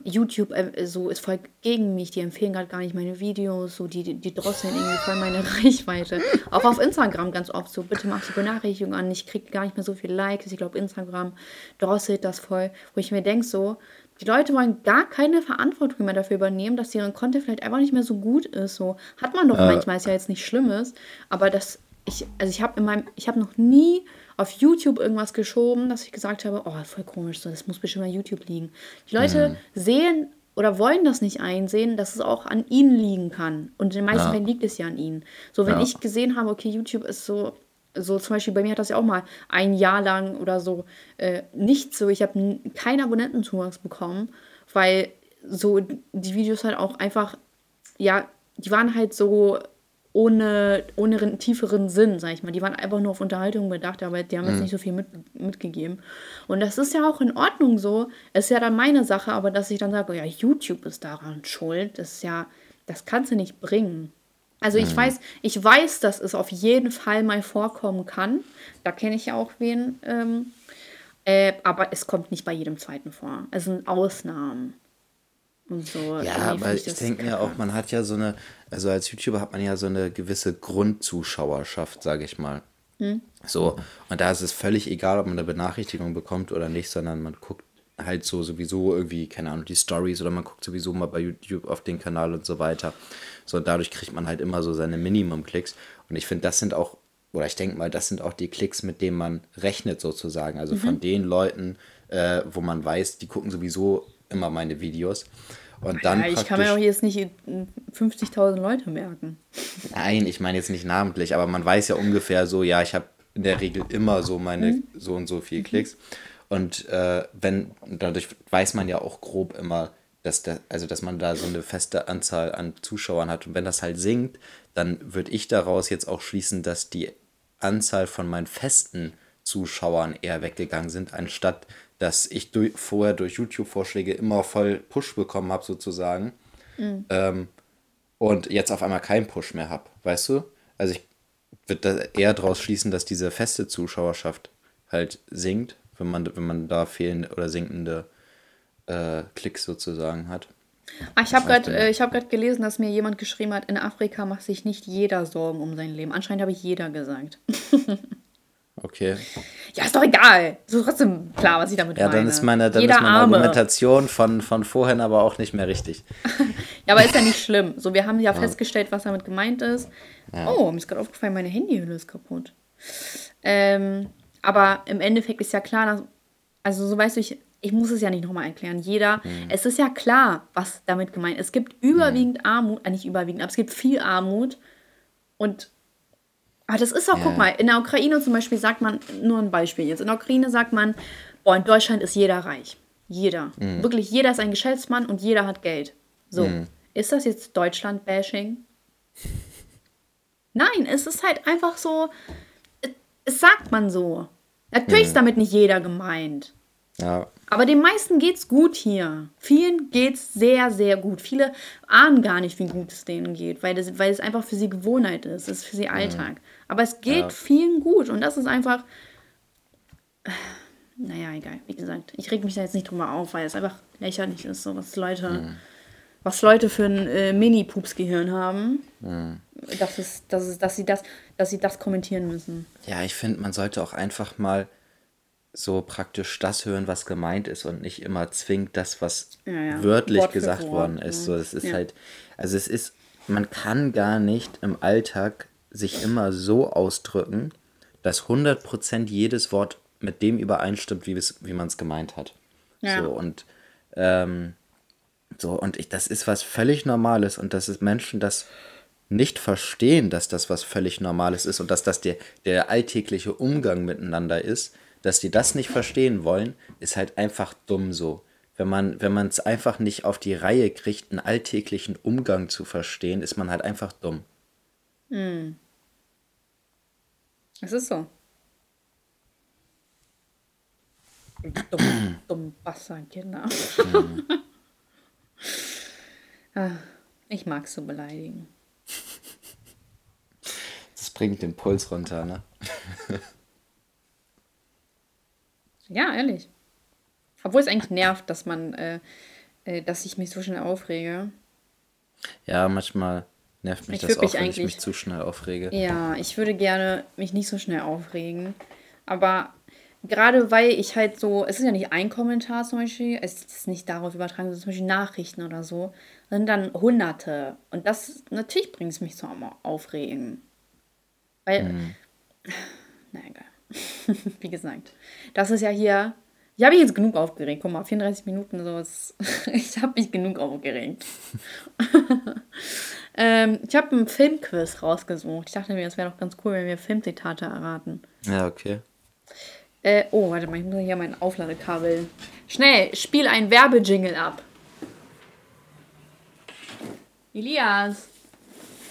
[SPEAKER 1] YouTube äh, so ist voll gegen mich, die empfehlen gerade gar nicht meine Videos, so die, die drosseln irgendwie voll meine Reichweite. Auch auf Instagram ganz oft so, bitte mach die Benachrichtigung an, ich kriege gar nicht mehr so viele Likes, ich glaube Instagram drosselt das voll, wo ich mir denke so, die Leute wollen gar keine Verantwortung mehr dafür übernehmen, dass deren Content vielleicht einfach nicht mehr so gut ist. So hat man doch äh. manchmal, ist ja jetzt nicht Schlimmes, aber das ich also ich habe in meinem ich habe noch nie auf YouTube irgendwas geschoben, dass ich gesagt habe, oh, voll komisch, so das muss bestimmt an YouTube liegen. Die Leute mhm. sehen oder wollen das nicht einsehen, dass es auch an ihnen liegen kann. Und in den meisten ja. Fällen liegt es ja an ihnen. So, wenn ja. ich gesehen habe, okay, YouTube ist so, so zum Beispiel bei mir hat das ja auch mal ein Jahr lang oder so äh, nicht so. Ich habe keinen Abonnentenzuwachs bekommen, weil so die Videos halt auch einfach, ja, die waren halt so ohne, ohne einen tieferen Sinn, sag ich mal. Die waren einfach nur auf Unterhaltung bedacht, aber die haben jetzt mhm. nicht so viel mit, mitgegeben. Und das ist ja auch in Ordnung so. Ist ja dann meine Sache, aber dass ich dann sage, ja, YouTube ist daran schuld, das ist ja, das kannst du nicht bringen. Also ich mhm. weiß, ich weiß, dass es auf jeden Fall mal vorkommen kann. Da kenne ich ja auch wen. Ähm, äh, aber es kommt nicht bei jedem zweiten vor. Es sind Ausnahmen und so.
[SPEAKER 2] Ja, aber ich, ich denke mir auch, man hat ja so eine, also als YouTuber hat man ja so eine gewisse Grundzuschauerschaft, sage ich mal. Hm. So, und da ist es völlig egal, ob man eine Benachrichtigung bekommt oder nicht, sondern man guckt halt so sowieso irgendwie, keine Ahnung, die Stories oder man guckt sowieso mal bei YouTube auf den Kanal und so weiter. So, und dadurch kriegt man halt immer so seine Minimum-Klicks. Und ich finde, das sind auch, oder ich denke mal, das sind auch die Klicks, mit denen man rechnet sozusagen. Also mhm. von den Leuten, äh, wo man weiß, die gucken sowieso immer meine Videos. Und dann
[SPEAKER 1] ja, ich kann mir auch jetzt nicht 50.000 Leute merken.
[SPEAKER 2] Nein, ich meine jetzt nicht namentlich, aber man weiß ja ungefähr so, ja, ich habe in der Regel immer so meine mhm. so und so viel mhm. Klicks. Und äh, wenn, dadurch weiß man ja auch grob immer, dass da, also dass man da so eine feste Anzahl an Zuschauern hat. Und wenn das halt sinkt, dann würde ich daraus jetzt auch schließen, dass die Anzahl von meinen festen Zuschauern eher weggegangen sind, anstatt dass ich durch, vorher durch YouTube-Vorschläge immer voll Push bekommen habe, sozusagen. Mhm. Ähm, und jetzt auf einmal keinen Push mehr habe, weißt du? Also ich würde eher daraus schließen, dass diese feste Zuschauerschaft halt sinkt, wenn man, wenn man da fehlende oder sinkende äh, Klicks sozusagen hat.
[SPEAKER 1] Ah, ich habe gerade äh, hab gelesen, dass mir jemand geschrieben hat, in Afrika macht sich nicht jeder Sorgen um sein Leben. Anscheinend habe ich jeder gesagt.
[SPEAKER 2] Okay.
[SPEAKER 1] Ja, ist doch egal. So trotzdem klar, was ich damit
[SPEAKER 2] ja, meine. Ja, dann ist meine, dann ist meine Argumentation von, von vorhin aber auch nicht mehr richtig.
[SPEAKER 1] ja, aber ist ja nicht schlimm. So, wir haben ja, ja. festgestellt, was damit gemeint ist. Ja. Oh, mir ist gerade aufgefallen, meine Handyhülle ist kaputt. Ähm, aber im Endeffekt ist ja klar, dass, also so weißt du, ich, ich muss es ja nicht nochmal erklären. Jeder, mhm. es ist ja klar, was damit gemeint ist. Es gibt überwiegend mhm. Armut, äh, nicht überwiegend, aber es gibt viel Armut und aber das ist auch, ja. guck mal, in der Ukraine zum Beispiel sagt man, nur ein Beispiel jetzt, in der Ukraine sagt man, boah, in Deutschland ist jeder reich. Jeder. Mhm. Wirklich, jeder ist ein Geschäftsmann und jeder hat Geld. So, mhm. ist das jetzt Deutschland-Bashing? Nein, es ist halt einfach so, es sagt man so. Natürlich mhm. ist damit nicht jeder gemeint. Ja. Aber den meisten geht's gut hier. Vielen geht's sehr, sehr gut. Viele ahnen gar nicht, wie gut es denen geht, weil, das, weil es einfach für sie Gewohnheit ist. Es ist für sie mhm. Aber es geht ja. vielen gut und das ist einfach. Naja, egal. Wie gesagt, ich reg mich da jetzt nicht drüber auf, weil es einfach lächerlich ist, so was Leute, mhm. was Leute für ein äh, Mini-Pups-Gehirn haben. Mhm. Das ist, das ist, dass sie das, dass sie das kommentieren müssen.
[SPEAKER 2] Ja, ich finde, man sollte auch einfach mal so praktisch das hören, was gemeint ist und nicht immer zwingt das, was ja, ja. wörtlich Wort gesagt Wort, worden ist. So, es ist ja. halt, also es ist, man kann gar nicht im Alltag sich immer so ausdrücken, dass 100% jedes Wort mit dem übereinstimmt, wie, wie man es gemeint hat. Ja. So, und, ähm, so, und ich, das ist was völlig Normales und dass es Menschen das nicht verstehen, dass das was völlig Normales ist und dass das der, der alltägliche Umgang miteinander ist, dass die das nicht verstehen wollen, ist halt einfach dumm so. Wenn man wenn es einfach nicht auf die Reihe kriegt, einen alltäglichen Umgang zu verstehen, ist man halt einfach dumm. Hm.
[SPEAKER 1] Es ist so. dumm, dumm Bastardkinder. Mhm. Ah, ich mag so beleidigen.
[SPEAKER 2] Das bringt den Puls runter, ne?
[SPEAKER 1] ja, ehrlich. Obwohl es eigentlich nervt, dass man, äh, äh, dass ich mich so schnell aufrege.
[SPEAKER 2] Ja, manchmal Nervt mich ich das auch, wenn ich mich zu schnell aufrege.
[SPEAKER 1] Ja, ich würde gerne mich nicht so schnell aufregen. Aber gerade weil ich halt so, es ist ja nicht ein Kommentar zum Beispiel, es ist nicht darauf übertragen, sondern zum Beispiel Nachrichten oder so, sind dann hunderte. Und das, natürlich bringt es mich am Aufregen. Weil, mhm. na egal. Wie gesagt, das ist ja hier, ich habe mich jetzt genug aufgeregt. Guck mal, 34 Minuten, so ist, ich habe mich genug aufgeregt. Ähm, ich habe einen Filmquiz rausgesucht. Ich dachte mir, es wäre doch ganz cool, wenn wir Filmzitate erraten.
[SPEAKER 2] Ja, okay.
[SPEAKER 1] Äh, oh, warte mal, ich muss hier mein Aufladekabel. Schnell, spiel ein Werbejingle ab. Elias.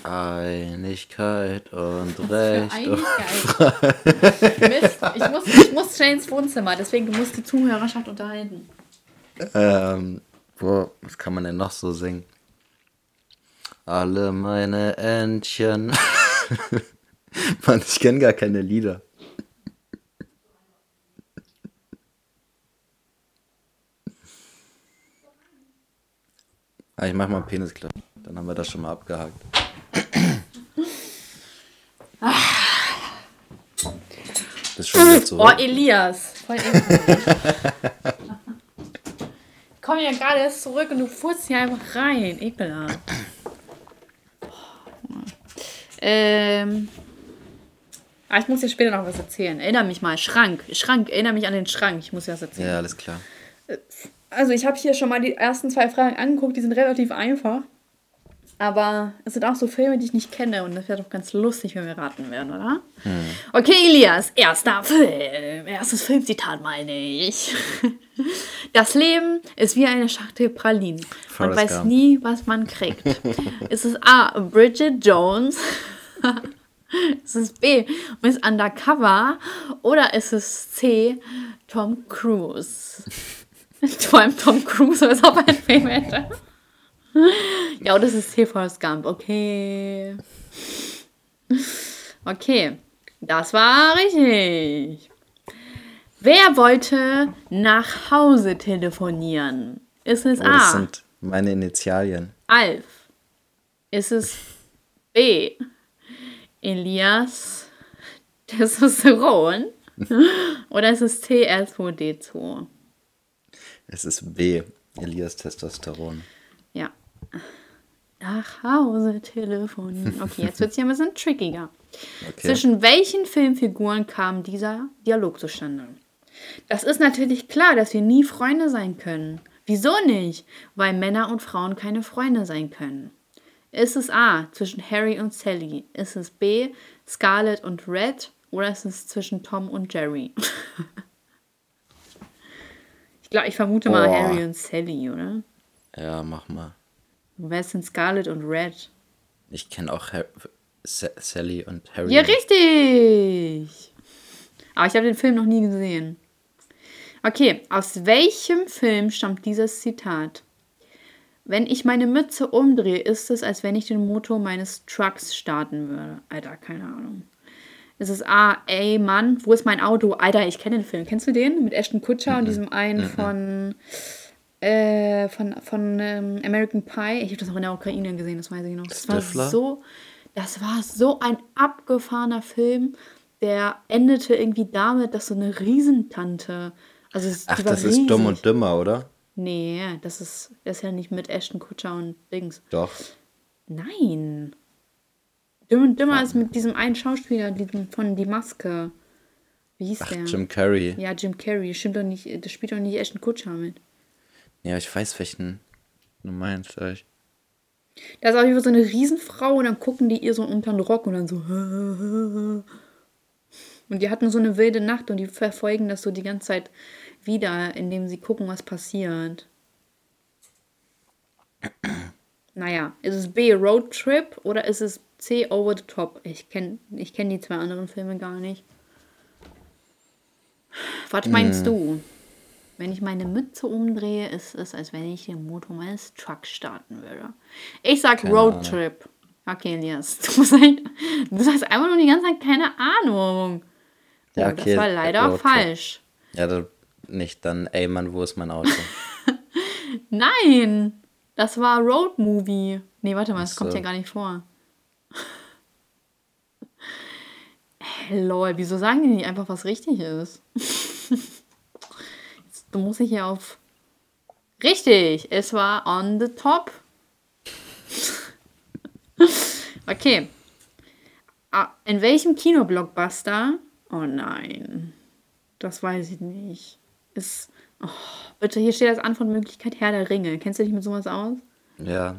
[SPEAKER 2] Einigkeit und Recht.
[SPEAKER 1] Einigkeit. Mist, ich muss, ich muss schnell ins Wohnzimmer, deswegen muss die Zuhörerschaft unterhalten.
[SPEAKER 2] Ähm, wo, was kann man denn noch so singen? Alle meine Entchen. Mann, ich kenne gar keine Lieder. Ah, ich mach mal Penis klar. Dann haben wir das schon mal abgehakt.
[SPEAKER 1] Bist schon wieder zurück. Oh, Elias. Voll ich komme ja gerade erst zurück und du furzt hier einfach rein. Ekelhaft. Ähm. Ah, ich muss dir später noch was erzählen. Erinner mich mal. Schrank. Schrank. Erinnere mich an den Schrank. Ich muss dir was erzählen.
[SPEAKER 2] Ja, alles klar.
[SPEAKER 1] Also ich habe hier schon mal die ersten zwei Fragen angeguckt, die sind relativ einfach. Aber es sind auch so Filme, die ich nicht kenne und das wäre doch ganz lustig, wenn wir raten werden, oder? Hm. Okay, Elias, erster Film. Erstes Filmzitat meine ich. Das Leben ist wie eine Schachtel Pralinen. Man weiß Gump. nie, was man kriegt. ist es A. Bridget Jones? Ist es B. Miss Undercover? Oder ist es C. Tom Cruise? Vor allem Tom Cruise, ob er ein Film hätte. Ja, und das ist hier Forrest Gump. Okay. Okay. Das war richtig. Wer wollte nach Hause telefonieren? Ist es oh, A? Das sind
[SPEAKER 2] meine Initialien.
[SPEAKER 1] Alf. Ist es B? Elias Testosteron? Oder ist es T R2D2?
[SPEAKER 2] Es ist B, Elias Testosteron.
[SPEAKER 1] Ja. Nach Hause telefonieren. Okay, jetzt wird es ja ein bisschen trickiger. Okay. Zwischen welchen Filmfiguren kam dieser Dialog zustande? Das ist natürlich klar, dass wir nie Freunde sein können. Wieso nicht? Weil Männer und Frauen keine Freunde sein können. Ist es A zwischen Harry und Sally? Ist es B Scarlett und Red? Oder ist es zwischen Tom und Jerry? glaube, ich vermute mal oh. Harry und Sally, oder?
[SPEAKER 2] Ja, mach mal.
[SPEAKER 1] Wer sind Scarlet und Red?
[SPEAKER 2] Ich kenne auch Harry, Sally und Harry.
[SPEAKER 1] Ja, richtig! Aber ich habe den Film noch nie gesehen. Okay, aus welchem Film stammt dieses Zitat? Wenn ich meine Mütze umdrehe, ist es, als wenn ich den Motor meines Trucks starten würde. Alter, keine Ahnung. Es ist A, ey Mann, wo ist mein Auto? Alter, ich kenne den Film. Kennst du den? Mit Ashton Kutcher mhm. und diesem einen mhm. von, äh, von, von ähm, American Pie. Ich habe das auch in der Ukraine gesehen, das weiß ich noch. Das war so, das war so ein abgefahrener Film, der endete irgendwie damit, dass so eine Riesentante. Also
[SPEAKER 2] Ach, das riesig. ist dumm und dümmer, oder?
[SPEAKER 1] Nee, das ist, das ist ja nicht mit Ashton Kutcher und Dings.
[SPEAKER 2] Doch.
[SPEAKER 1] Nein. Dümmer und Dümmer ist mit diesem einen Schauspieler diesem von Die Maske. Wie hieß Ach, der?
[SPEAKER 2] Jim Carrey.
[SPEAKER 1] Ja, Jim Carrey. Stimmt doch nicht, das spielt doch nicht Ashton Kutscher mit.
[SPEAKER 2] Ja, ich weiß, welchen du meinst. Ich.
[SPEAKER 1] Da ist auf jeden Fall so eine Riesenfrau und dann gucken die ihr so unter den Rock und dann so. Und die hatten so eine wilde Nacht und die verfolgen das so die ganze Zeit wieder, indem sie gucken, was passiert. Naja, ist es B, Road Trip oder ist es C, Over the Top? Ich kenne ich kenn die zwei anderen Filme gar nicht. Was meinst mm. du? Wenn ich meine Mütze umdrehe, ist es, als wenn ich den Motor meines Trucks starten würde. Ich sag keine Road Trip. Okay, Elias. Du, halt, du sagst einfach nur die ganze Zeit keine Ahnung. Ja, okay. Das war leider Road falsch.
[SPEAKER 2] Ja, das nicht. Dann, ey Mann, wo ist mein Auto?
[SPEAKER 1] Nein! Das war Road Movie. Nee, warte mal, das so. kommt ja gar nicht vor. hey, lol, wieso sagen die nicht einfach, was richtig ist? Jetzt muss ich hier auf. Richtig, es war on the top. okay. Ah, in welchem Kinoblockbuster? Oh nein. Das weiß ich nicht. Ist Oh, bitte, hier steht als Antwortmöglichkeit Herr der Ringe. Kennst du dich mit sowas aus?
[SPEAKER 2] Ja.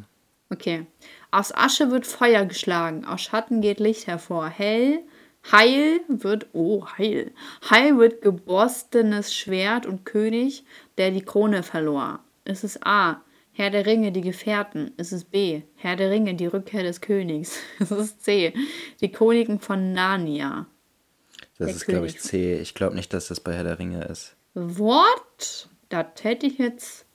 [SPEAKER 1] Okay. Aus Asche wird Feuer geschlagen, aus Schatten geht Licht hervor. Hell, Heil wird, oh, Heil. Heil wird geborstenes Schwert und König, der die Krone verlor. Es ist A. Herr der Ringe, die Gefährten. Es ist B. Herr der Ringe, die Rückkehr des Königs. Es ist C. Die Königin von Narnia.
[SPEAKER 2] Das der ist, glaube ich, C. Ich glaube nicht, dass das bei Herr der Ringe ist.
[SPEAKER 1] What? Das hätte ich jetzt.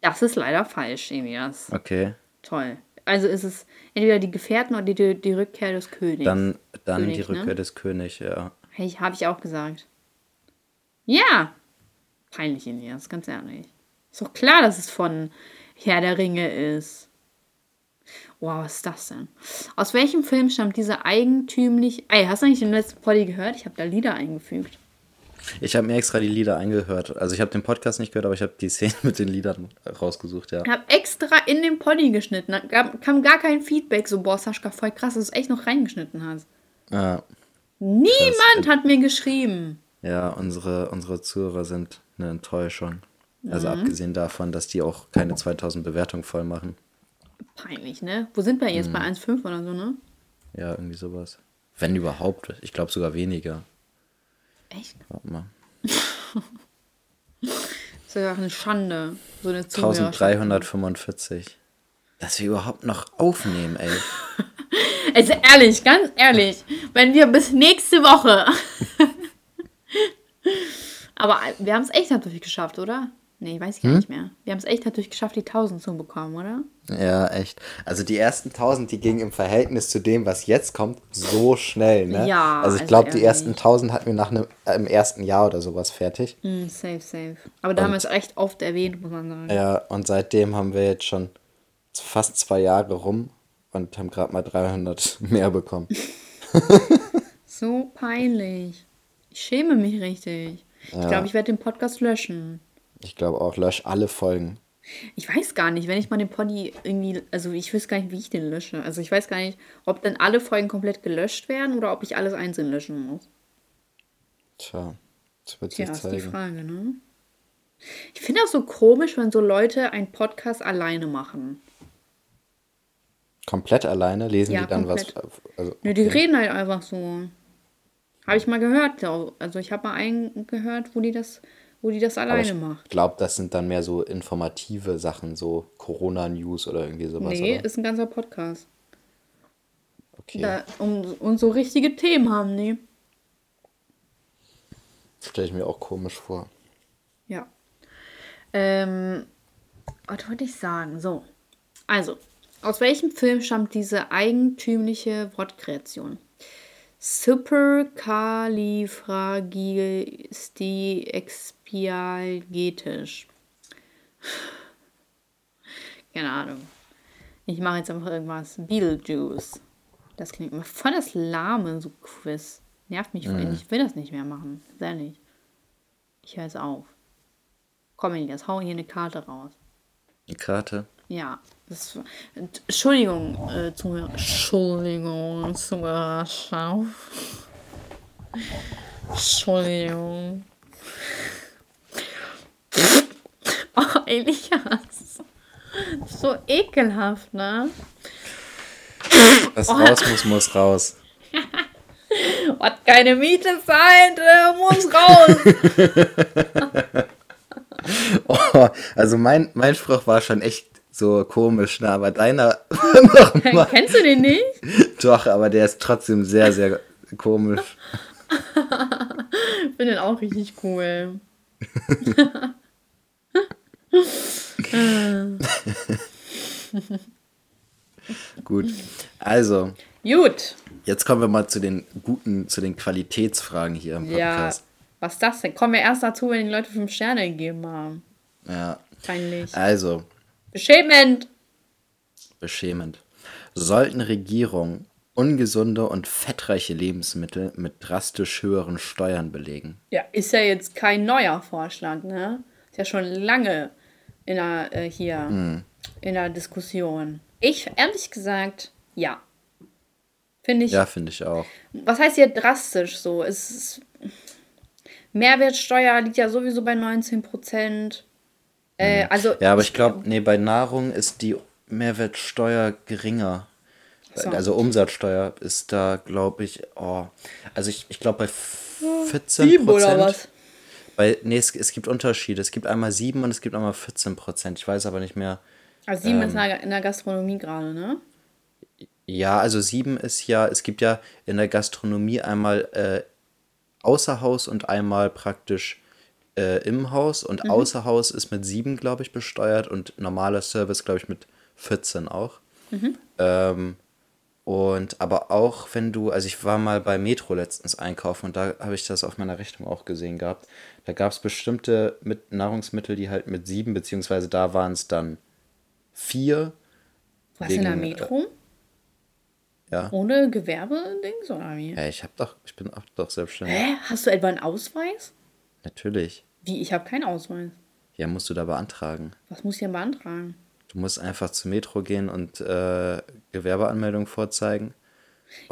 [SPEAKER 1] Das ist leider falsch, Emias. Okay. Toll. Also ist es entweder die Gefährten oder die, die Rückkehr des Königs.
[SPEAKER 2] Dann, dann König, die Rückkehr ne? des Königs, ja.
[SPEAKER 1] Hey, habe ich auch gesagt. Ja. Peinlich, Elias, ganz ehrlich. Ist doch klar, dass es von Herr der Ringe ist. Wow, was ist das denn? Aus welchem Film stammt diese eigentümlich. Ey, hast du eigentlich den letzten Poddy gehört? Ich habe da Lieder eingefügt.
[SPEAKER 2] Ich habe mir extra die Lieder eingehört. Also ich habe den Podcast nicht gehört, aber ich habe die Szene mit den Liedern rausgesucht, ja.
[SPEAKER 1] Ich habe extra in den Poddy geschnitten. Da kam gar kein Feedback, so, boah, Saschka, voll krass, dass du es echt noch reingeschnitten hast. Ja. Niemand krass. hat mir geschrieben.
[SPEAKER 2] Ja, unsere, unsere Zuhörer sind eine Enttäuschung. Also mhm. abgesehen davon, dass die auch keine 2000 Bewertungen voll machen.
[SPEAKER 1] Peinlich, ne? Wo sind wir jetzt? Mhm. Bei 1,5 oder so, ne?
[SPEAKER 2] Ja, irgendwie sowas. Wenn überhaupt. Ich glaube sogar weniger.
[SPEAKER 1] Echt? Warte mal. das ist ja auch eine Schande. So eine
[SPEAKER 2] 1345. Dass wir überhaupt noch aufnehmen, ey.
[SPEAKER 1] Also ehrlich, ganz ehrlich, wenn wir bis nächste Woche. Aber wir haben es echt natürlich geschafft, oder? Nee, ich weiß gar hm? nicht mehr. Wir haben es echt natürlich geschafft, die 1000 zu bekommen, oder?
[SPEAKER 2] Ja, echt. Also die ersten 1000, die gingen im Verhältnis zu dem, was jetzt kommt, so schnell, ne? Ja. Also ich also glaube, die ersten 1000 hatten wir nach einem, äh, im ersten Jahr oder sowas fertig.
[SPEAKER 1] Mm, safe, safe. Aber da und, haben wir es echt oft erwähnt, muss man sagen.
[SPEAKER 2] Ja, und seitdem haben wir jetzt schon fast zwei Jahre rum und haben gerade mal 300 mehr bekommen.
[SPEAKER 1] so peinlich. Ich schäme mich richtig. Ja. Ich glaube, ich werde den Podcast löschen.
[SPEAKER 2] Ich glaube auch, lösch alle Folgen.
[SPEAKER 1] Ich weiß gar nicht, wenn ich mal den Poddy irgendwie, also ich weiß gar nicht, wie ich den lösche. Also ich weiß gar nicht, ob dann alle Folgen komplett gelöscht werden oder ob ich alles einzeln löschen muss. Tja, das wird sich ja, zeigen. ist die Frage, ne? Ich finde das so komisch, wenn so Leute einen Podcast alleine machen.
[SPEAKER 2] Komplett alleine? Lesen ja, die dann komplett. was?
[SPEAKER 1] Also, okay. Nö, die reden halt einfach so. Habe ich mal gehört. Also ich habe mal einen gehört, wo die das wo die das alleine
[SPEAKER 2] ich macht. Ich glaube, das sind dann mehr so informative Sachen, so Corona-News oder irgendwie sowas.
[SPEAKER 1] Nee, oder? ist ein ganzer Podcast. Okay. Da, um, und so richtige Themen haben die.
[SPEAKER 2] Stelle ich mir auch komisch vor.
[SPEAKER 1] Ja. Ähm, was wollte ich sagen? So. Also, aus welchem Film stammt diese eigentümliche Wortkreation? Superkalifragilistikexpialgetisch. Keine Ahnung. Ich mache jetzt einfach irgendwas. Beetlejuice. Das klingt immer voll das lahme, so Quiz. Nervt mich voll. Mhm. Ich will das nicht mehr machen. Sehr nicht. Ich höre es auf. Komm, jetzt hau hier eine Karte raus.
[SPEAKER 2] Eine Karte?
[SPEAKER 1] Ja. Das, Entschuldigung, äh, Zuhörer. Entschuldigung, Zuhörerschaft. Entschuldigung. Oh, Elias. So ekelhaft, ne?
[SPEAKER 2] Was oh. raus muss, muss raus.
[SPEAKER 1] Hat keine Miete sein, der muss raus.
[SPEAKER 2] oh, also mein, mein Spruch war schon echt so komisch, ne? aber deiner
[SPEAKER 1] Kennst du den nicht?
[SPEAKER 2] Doch, aber der ist trotzdem sehr, sehr komisch.
[SPEAKER 1] Ich finde den auch richtig cool.
[SPEAKER 2] Gut, also.
[SPEAKER 1] Gut.
[SPEAKER 2] Jetzt kommen wir mal zu den guten, zu den Qualitätsfragen hier im Podcast.
[SPEAKER 1] Ja, was ist das denn? Kommen wir erst dazu, wenn die Leute fünf Sterne gegeben haben.
[SPEAKER 2] Ja. Peinlich. Also,
[SPEAKER 1] Beschämend.
[SPEAKER 2] Beschämend. Sollten Regierungen ungesunde und fettreiche Lebensmittel mit drastisch höheren Steuern belegen?
[SPEAKER 1] Ja, ist ja jetzt kein neuer Vorschlag, ne? Ist ja schon lange in der, äh, hier hm. in der Diskussion. Ich, ehrlich gesagt, ja.
[SPEAKER 2] Finde ich. Ja, finde ich auch.
[SPEAKER 1] Was heißt hier drastisch so? Es ist, Mehrwertsteuer liegt ja sowieso bei 19 Prozent.
[SPEAKER 2] Äh, mhm. also ja, aber ich glaube, nee, bei Nahrung ist die Mehrwertsteuer geringer. So. Also Umsatzsteuer ist da, glaube ich, oh, also ich, ich glaube bei 14 7 oder was? Bei, nee, es, es gibt Unterschiede. Es gibt einmal 7 und es gibt einmal 14 Prozent. Ich weiß aber nicht mehr,
[SPEAKER 1] Also sieben ähm, ist in der Gastronomie gerade, ne?
[SPEAKER 2] Ja, also sieben ist ja, es gibt ja in der Gastronomie einmal äh, außer Haus und einmal praktisch äh, im Haus. Und mhm. außer Haus ist mit sieben, glaube ich, besteuert und normaler Service, glaube ich, mit 14 auch. Mhm. Ähm, und aber auch wenn du, also ich war mal bei Metro letztens einkaufen und da habe ich das auf meiner Rechnung auch gesehen gehabt. Da gab es bestimmte mit Nahrungsmittel, die halt mit sieben, beziehungsweise da waren es dann vier. Was wegen, in der Metro?
[SPEAKER 1] Ja. Ohne Gewerbedings oder wie?
[SPEAKER 2] Ja, ich hab doch, ich bin auch doch selbstständig.
[SPEAKER 1] Hä? Hast du etwa einen Ausweis?
[SPEAKER 2] Natürlich.
[SPEAKER 1] Wie? Ich habe keinen Ausweis.
[SPEAKER 2] Ja, musst du da beantragen.
[SPEAKER 1] Was muss ich denn beantragen?
[SPEAKER 2] Du musst einfach zum Metro gehen und äh, Gewerbeanmeldung vorzeigen.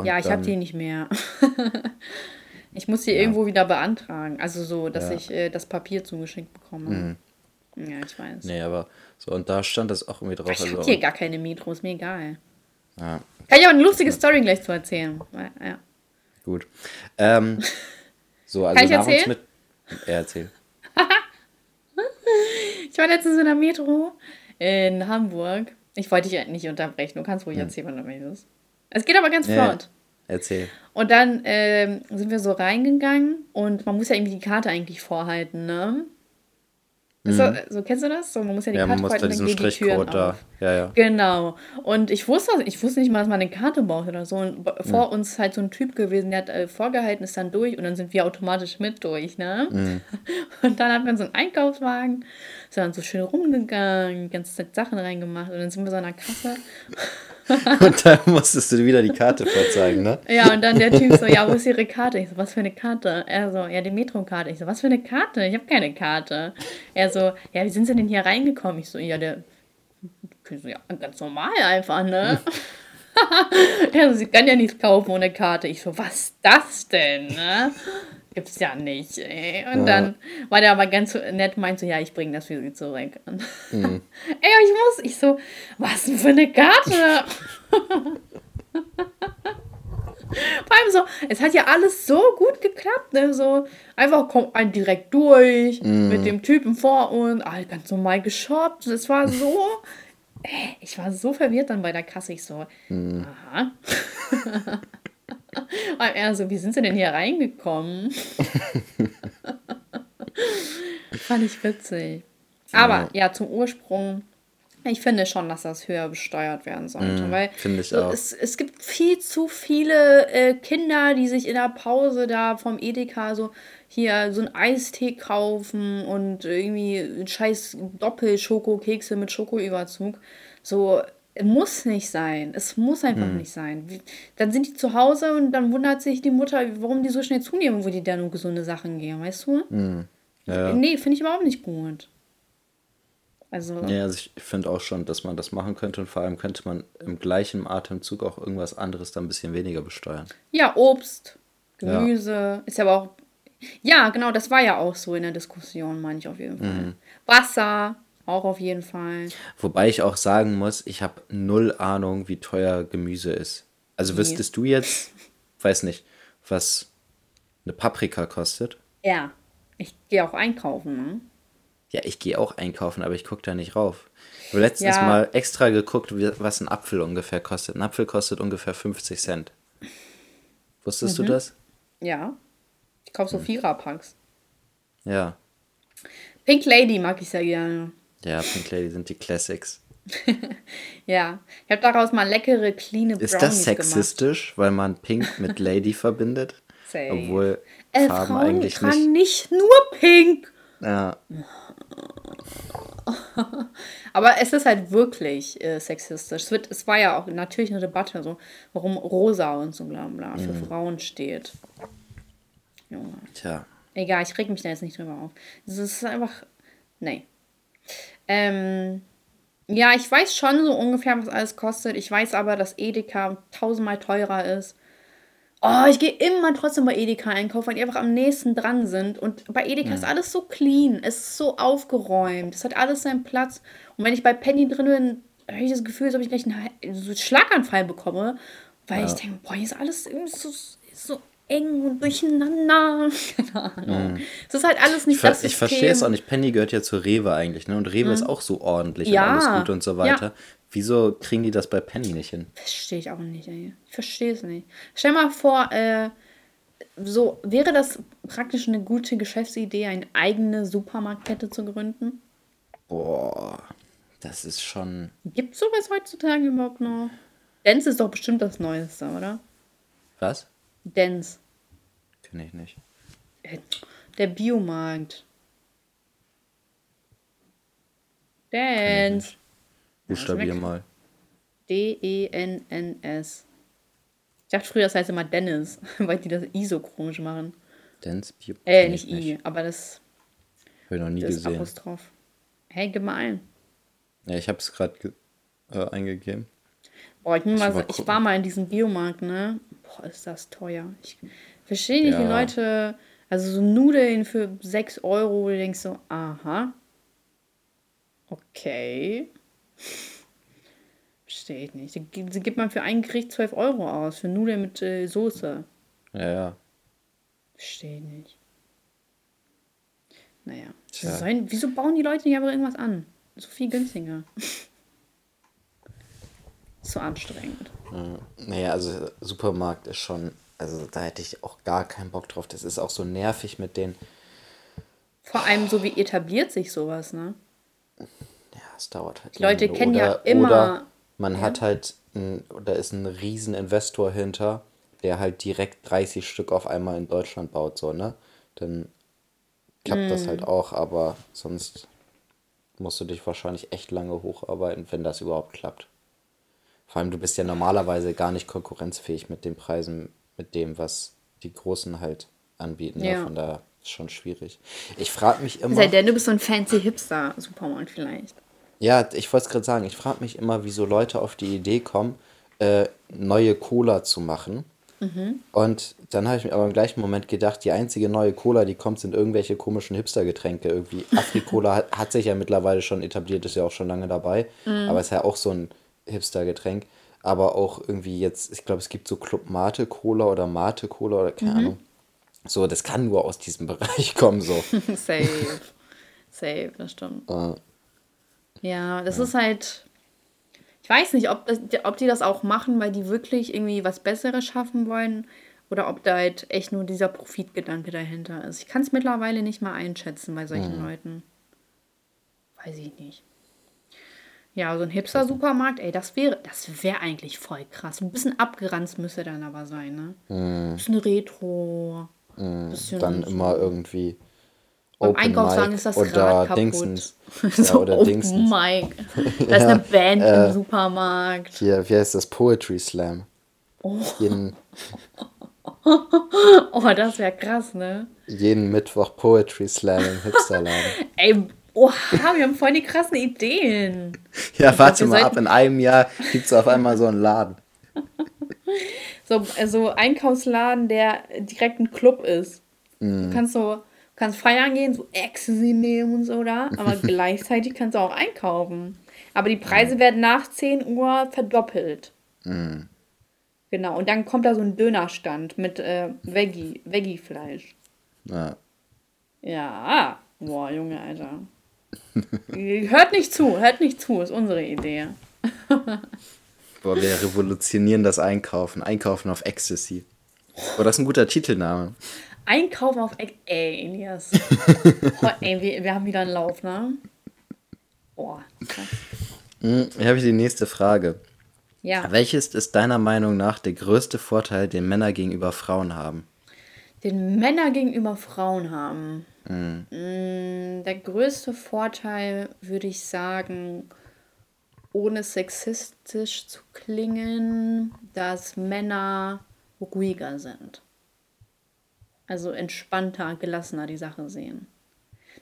[SPEAKER 1] ja, ich habe die nicht mehr. ich muss die ja. irgendwo wieder beantragen. Also so, dass ja. ich äh, das Papier zugeschickt bekomme. Mhm. Ja, ich weiß.
[SPEAKER 2] Nee, aber so, und da stand das auch irgendwie drauf.
[SPEAKER 1] Ich also, habe hier gar keine Metro, ist mir egal. Ja. Kann ich auch eine lustige Story gleich zu erzählen. Ja.
[SPEAKER 2] Gut. Ähm, so, also Kann ich erzählen? Er erzählt.
[SPEAKER 1] Ich war letztens in der Metro in Hamburg. Ich wollte dich nicht unterbrechen. Du kannst ruhig hm. erzählen, wenn du möchtest. Es geht aber ganz flott. Ja,
[SPEAKER 2] erzähl.
[SPEAKER 1] Und dann ähm, sind wir so reingegangen und man muss ja irgendwie die Karte eigentlich vorhalten, ne? Mhm. So, so, kennst du das? So, man muss ja die ja, Karte man muss da diesen Strichcode da. Ja, ja. Genau. Und ich wusste, ich wusste nicht mal, dass man eine Karte braucht oder so. Und vor mhm. uns halt so ein Typ gewesen, der hat äh, vorgehalten, ist dann durch und dann sind wir automatisch mit durch, ne? Mhm. Und dann hat man so einen Einkaufswagen, sind dann so schön rumgegangen, ganz Zeit Sachen reingemacht und dann sind wir so an der Kasse.
[SPEAKER 2] und dann musstest du wieder die Karte vorzeigen, ne?
[SPEAKER 1] Ja, und dann der Typ so, ja, wo ist Ihre Karte? Ich so, was für eine Karte? Er so, ja, die Metro-Karte. Ich so, was für eine Karte? Ich habe keine Karte. Er so, ja, wie sind Sie denn hier reingekommen? Ich so, ja, der, so, ja, ganz normal einfach, ne? er so, Sie können ja nichts kaufen ohne Karte. Ich so, was ist das denn, ne? Gibt's ja nicht, ey. Und ja. dann war der aber ganz nett, meinte so, ja, ich bringe das für sie zurück. Mhm. ey, ich muss, ich so, was denn für eine Karte? Vor allem so, es hat ja alles so gut geklappt, ne? So, einfach kommt ein direkt durch mm. mit dem Typen vor uns, ah, ganz normal geshoppt. Es war so, ich war so verwirrt dann bei der Kasse. Ich so, mm. aha. Und er so, wie sind sie denn hier reingekommen? Fand ich witzig. Aber ja, zum Ursprung. Ich finde schon, dass das höher besteuert werden sollte. Mm, weil finde ich auch. Es, es gibt viel zu viele äh, Kinder, die sich in der Pause da vom Edeka so hier so einen Eistee kaufen und irgendwie scheiß Doppel-Schokokekse mit Schokoüberzug. So, muss nicht sein. Es muss einfach hm. nicht sein. Dann sind die zu Hause und dann wundert sich die Mutter, warum die so schnell zunehmen, wo die dann um gesunde Sachen gehen, weißt du? Hm. Ja. Nee, finde ich überhaupt nicht gut.
[SPEAKER 2] Also. Ja, also ich finde auch schon, dass man das machen könnte und vor allem könnte man im gleichen Atemzug auch irgendwas anderes dann ein bisschen weniger besteuern.
[SPEAKER 1] Ja, Obst, Gemüse, ja. ist ja aber auch. Ja, genau, das war ja auch so in der Diskussion, meine ich auf jeden Fall. Mhm. Wasser, auch auf jeden Fall.
[SPEAKER 2] Wobei ich auch sagen muss, ich habe null Ahnung, wie teuer Gemüse ist. Also nee. wüsstest du jetzt, weiß nicht, was eine Paprika kostet?
[SPEAKER 1] Ja, ich gehe auch einkaufen, ne?
[SPEAKER 2] Ja, ich gehe auch einkaufen, aber ich gucke da nicht rauf. Ich habe letztens ja. mal extra geguckt, was ein Apfel ungefähr kostet. Ein Apfel kostet ungefähr 50 Cent. Wusstest mhm. du das?
[SPEAKER 1] Ja. Ich kaufe so hm. Viererpacks.
[SPEAKER 2] Ja.
[SPEAKER 1] Pink Lady mag ich sehr gerne.
[SPEAKER 2] Ja, Pink Lady sind die Classics.
[SPEAKER 1] ja, ich habe daraus mal leckere, clean
[SPEAKER 2] Brownies Ist das sexistisch, gemacht. weil man Pink mit Lady verbindet? Say. Obwohl äh, Farben
[SPEAKER 1] Frauen eigentlich tragen nicht. nicht nur Pink.
[SPEAKER 2] Ja.
[SPEAKER 1] Aber es ist halt wirklich äh, sexistisch. Es, wird, es war ja auch natürlich eine Debatte, so, warum rosa und so bla bla für mhm. Frauen steht. Junge. Tja. Egal, ich reg mich da jetzt nicht drüber auf. Es ist einfach. Nee. Ähm, ja, ich weiß schon so ungefähr, was alles kostet. Ich weiß aber, dass Edeka tausendmal teurer ist. Oh, ich gehe immer trotzdem bei Edeka einkaufen, weil die einfach am nächsten dran sind. Und bei Edeka mhm. ist alles so clean, es ist so aufgeräumt, es hat alles seinen Platz. Und wenn ich bei Penny drin bin, habe ich das Gefühl, als ob ich gleich einen Schlaganfall bekomme, weil ja. ich denke, boah, hier ist alles irgendwie so, so eng und durcheinander. Keine Ahnung. Mm. Es ist halt alles
[SPEAKER 2] nicht ich das Ich verstehe es auch nicht. Penny gehört ja zu Rewe eigentlich, ne? Und Rewe mm. ist auch so ordentlich ja. und alles gut und so weiter. Ja. Wieso kriegen die das bei Penny nicht hin?
[SPEAKER 1] Verstehe ich auch nicht, ey. Ich verstehe es nicht. Stell mal vor, äh, so wäre das praktisch eine gute Geschäftsidee, eine eigene Supermarktkette zu gründen?
[SPEAKER 2] Boah, das ist schon.
[SPEAKER 1] Gibt es sowas heutzutage überhaupt noch? Dance ist doch bestimmt das Neueste, oder?
[SPEAKER 2] Was?
[SPEAKER 1] Dance.
[SPEAKER 2] Kenn ich nicht.
[SPEAKER 1] Äh, der Biomarkt. Dance.
[SPEAKER 2] Buchstabier mal.
[SPEAKER 1] D-E-N-N-S. Ich dachte früher, das heißt immer Dennis, weil die das I so komisch machen. Dance Bio. Äh, nicht I, aber das.
[SPEAKER 2] Hab ich noch nie das gesehen.
[SPEAKER 1] Apostroph. Hey, gib mal ein.
[SPEAKER 2] Ja, ich hab's gerade äh, eingegeben.
[SPEAKER 1] Boah, ich, mal, ich war mal in diesem Biomarkt, ne? Boah, ist das teuer. Ich verstehe nicht, ja. wie Leute. Also so Nudeln für 6 Euro, wo du denkst so, aha. Okay. Verstehe ich nicht. Sie gibt man für ein Gericht 12 Euro aus, für Nudeln mit äh, Soße.
[SPEAKER 2] Ja, ja.
[SPEAKER 1] Verstehe ich nicht. Naja. Sollen, wieso bauen die Leute nicht aber irgendwas an? So viel günstiger. so anstrengend.
[SPEAKER 2] Naja, also Supermarkt ist schon, also da hätte ich auch gar keinen Bock drauf. Das ist auch so nervig mit den.
[SPEAKER 1] Vor allem so wie etabliert sich sowas, ne?
[SPEAKER 2] Ja, es dauert halt.
[SPEAKER 1] Die Leute kennen oder, ja immer. Oder
[SPEAKER 2] man ja. hat halt, ein, da ist ein riesen Investor hinter, der halt direkt 30 Stück auf einmal in Deutschland baut, so, ne? Dann klappt mm. das halt auch, aber sonst musst du dich wahrscheinlich echt lange hocharbeiten, wenn das überhaupt klappt. Vor allem, du bist ja normalerweise gar nicht konkurrenzfähig mit den Preisen, mit dem, was die Großen halt anbieten. Ne? Ja. Von daher ist schon schwierig. Ich frage mich immer.
[SPEAKER 1] Sei denn, du bist so ein fancy Hipster-Supermarkt vielleicht.
[SPEAKER 2] Ja, ich wollte es gerade sagen. Ich frage mich immer, wieso Leute auf die Idee kommen, äh, neue Cola zu machen. Mhm. Und dann habe ich mir aber im gleichen Moment gedacht, die einzige neue Cola, die kommt, sind irgendwelche komischen Hipster-Getränke. Irgendwie Afri-Cola hat, hat, sich ja mittlerweile schon etabliert, ist ja auch schon lange dabei. Mhm. Aber ist ja auch so ein Hipster-Getränk. Aber auch irgendwie jetzt, ich glaube, es gibt so Club Mate Cola oder Mate Cola oder keine mhm. Ahnung. So, das kann nur aus diesem Bereich kommen, so.
[SPEAKER 1] Safe. Safe, das stimmt. Uh, ja, das ja. ist halt. Ich weiß nicht, ob, ob die das auch machen, weil die wirklich irgendwie was Besseres schaffen wollen oder ob da halt echt nur dieser Profitgedanke dahinter ist. Ich kann es mittlerweile nicht mal einschätzen bei solchen mhm. Leuten. Weiß ich nicht. Ja, so ein Hipster-Supermarkt, ey, das wäre das wäre eigentlich voll krass. Ein bisschen abgeranzt müsste dann aber sein, ne? Mm. Ein bisschen Retro.
[SPEAKER 2] Mm. Bisschen dann so. immer irgendwie beim Open Einkaufswagen ist das oder kaputt. Dingsens. so ja, oder Open Dingsens. Mic. Da ist eine Band äh, im Supermarkt. Hier, wie heißt das? Poetry Slam. Oh. Jeden,
[SPEAKER 1] oh, das wäre krass, ne?
[SPEAKER 2] Jeden Mittwoch Poetry Slam im Hipsterladen.
[SPEAKER 1] ey, Oha, wir haben voll die krassen Ideen.
[SPEAKER 2] ja, ich warte mal ab, in einem Jahr gibt es auf einmal so einen Laden.
[SPEAKER 1] so also Einkaufsladen, der direkt ein Club ist. Mm. Du kannst so, kannst feiern gehen, so Ecstasy nehmen und so da, aber gleichzeitig kannst du auch einkaufen. Aber die Preise mm. werden nach 10 Uhr verdoppelt. Mm. Genau, und dann kommt da so ein Dönerstand mit äh, Veggie, Veggie-Fleisch. Ja. Ja, boah, Junge, Alter. Hört nicht zu, hört nicht zu, ist unsere Idee.
[SPEAKER 2] Boah, wir revolutionieren das Einkaufen. Einkaufen auf Ecstasy. Boah, das ist ein guter Titelname.
[SPEAKER 1] Einkaufen auf Ecstasy. Ey, Elias. oh, ey, wir, wir haben wieder einen Lauf, ne? Boah, krass.
[SPEAKER 2] Hm, hier habe ich die nächste Frage. Ja. Welches ist deiner Meinung nach der größte Vorteil, den Männer gegenüber Frauen haben?
[SPEAKER 1] Den Männer gegenüber Frauen haben. Mhm. Der größte Vorteil würde ich sagen, ohne sexistisch zu klingen, dass Männer ruhiger sind. Also entspannter, gelassener die Sache sehen.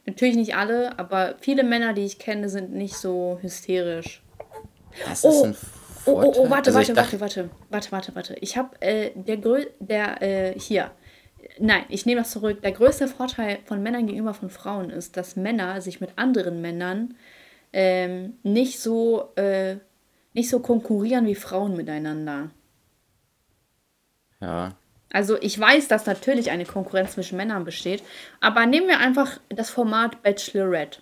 [SPEAKER 1] Natürlich nicht alle, aber viele Männer, die ich kenne, sind nicht so hysterisch. Das ist oh, ein Vorteil. Oh, oh, oh, warte, also warte, warte, warte, warte, warte, warte. Ich habe äh, der, Grö der äh, hier, Nein, ich nehme das zurück. Der größte Vorteil von Männern gegenüber von Frauen ist, dass Männer sich mit anderen Männern ähm, nicht so äh, nicht so konkurrieren wie Frauen miteinander.
[SPEAKER 2] Ja.
[SPEAKER 1] Also ich weiß, dass natürlich eine Konkurrenz zwischen Männern besteht, aber nehmen wir einfach das Format Bachelorette.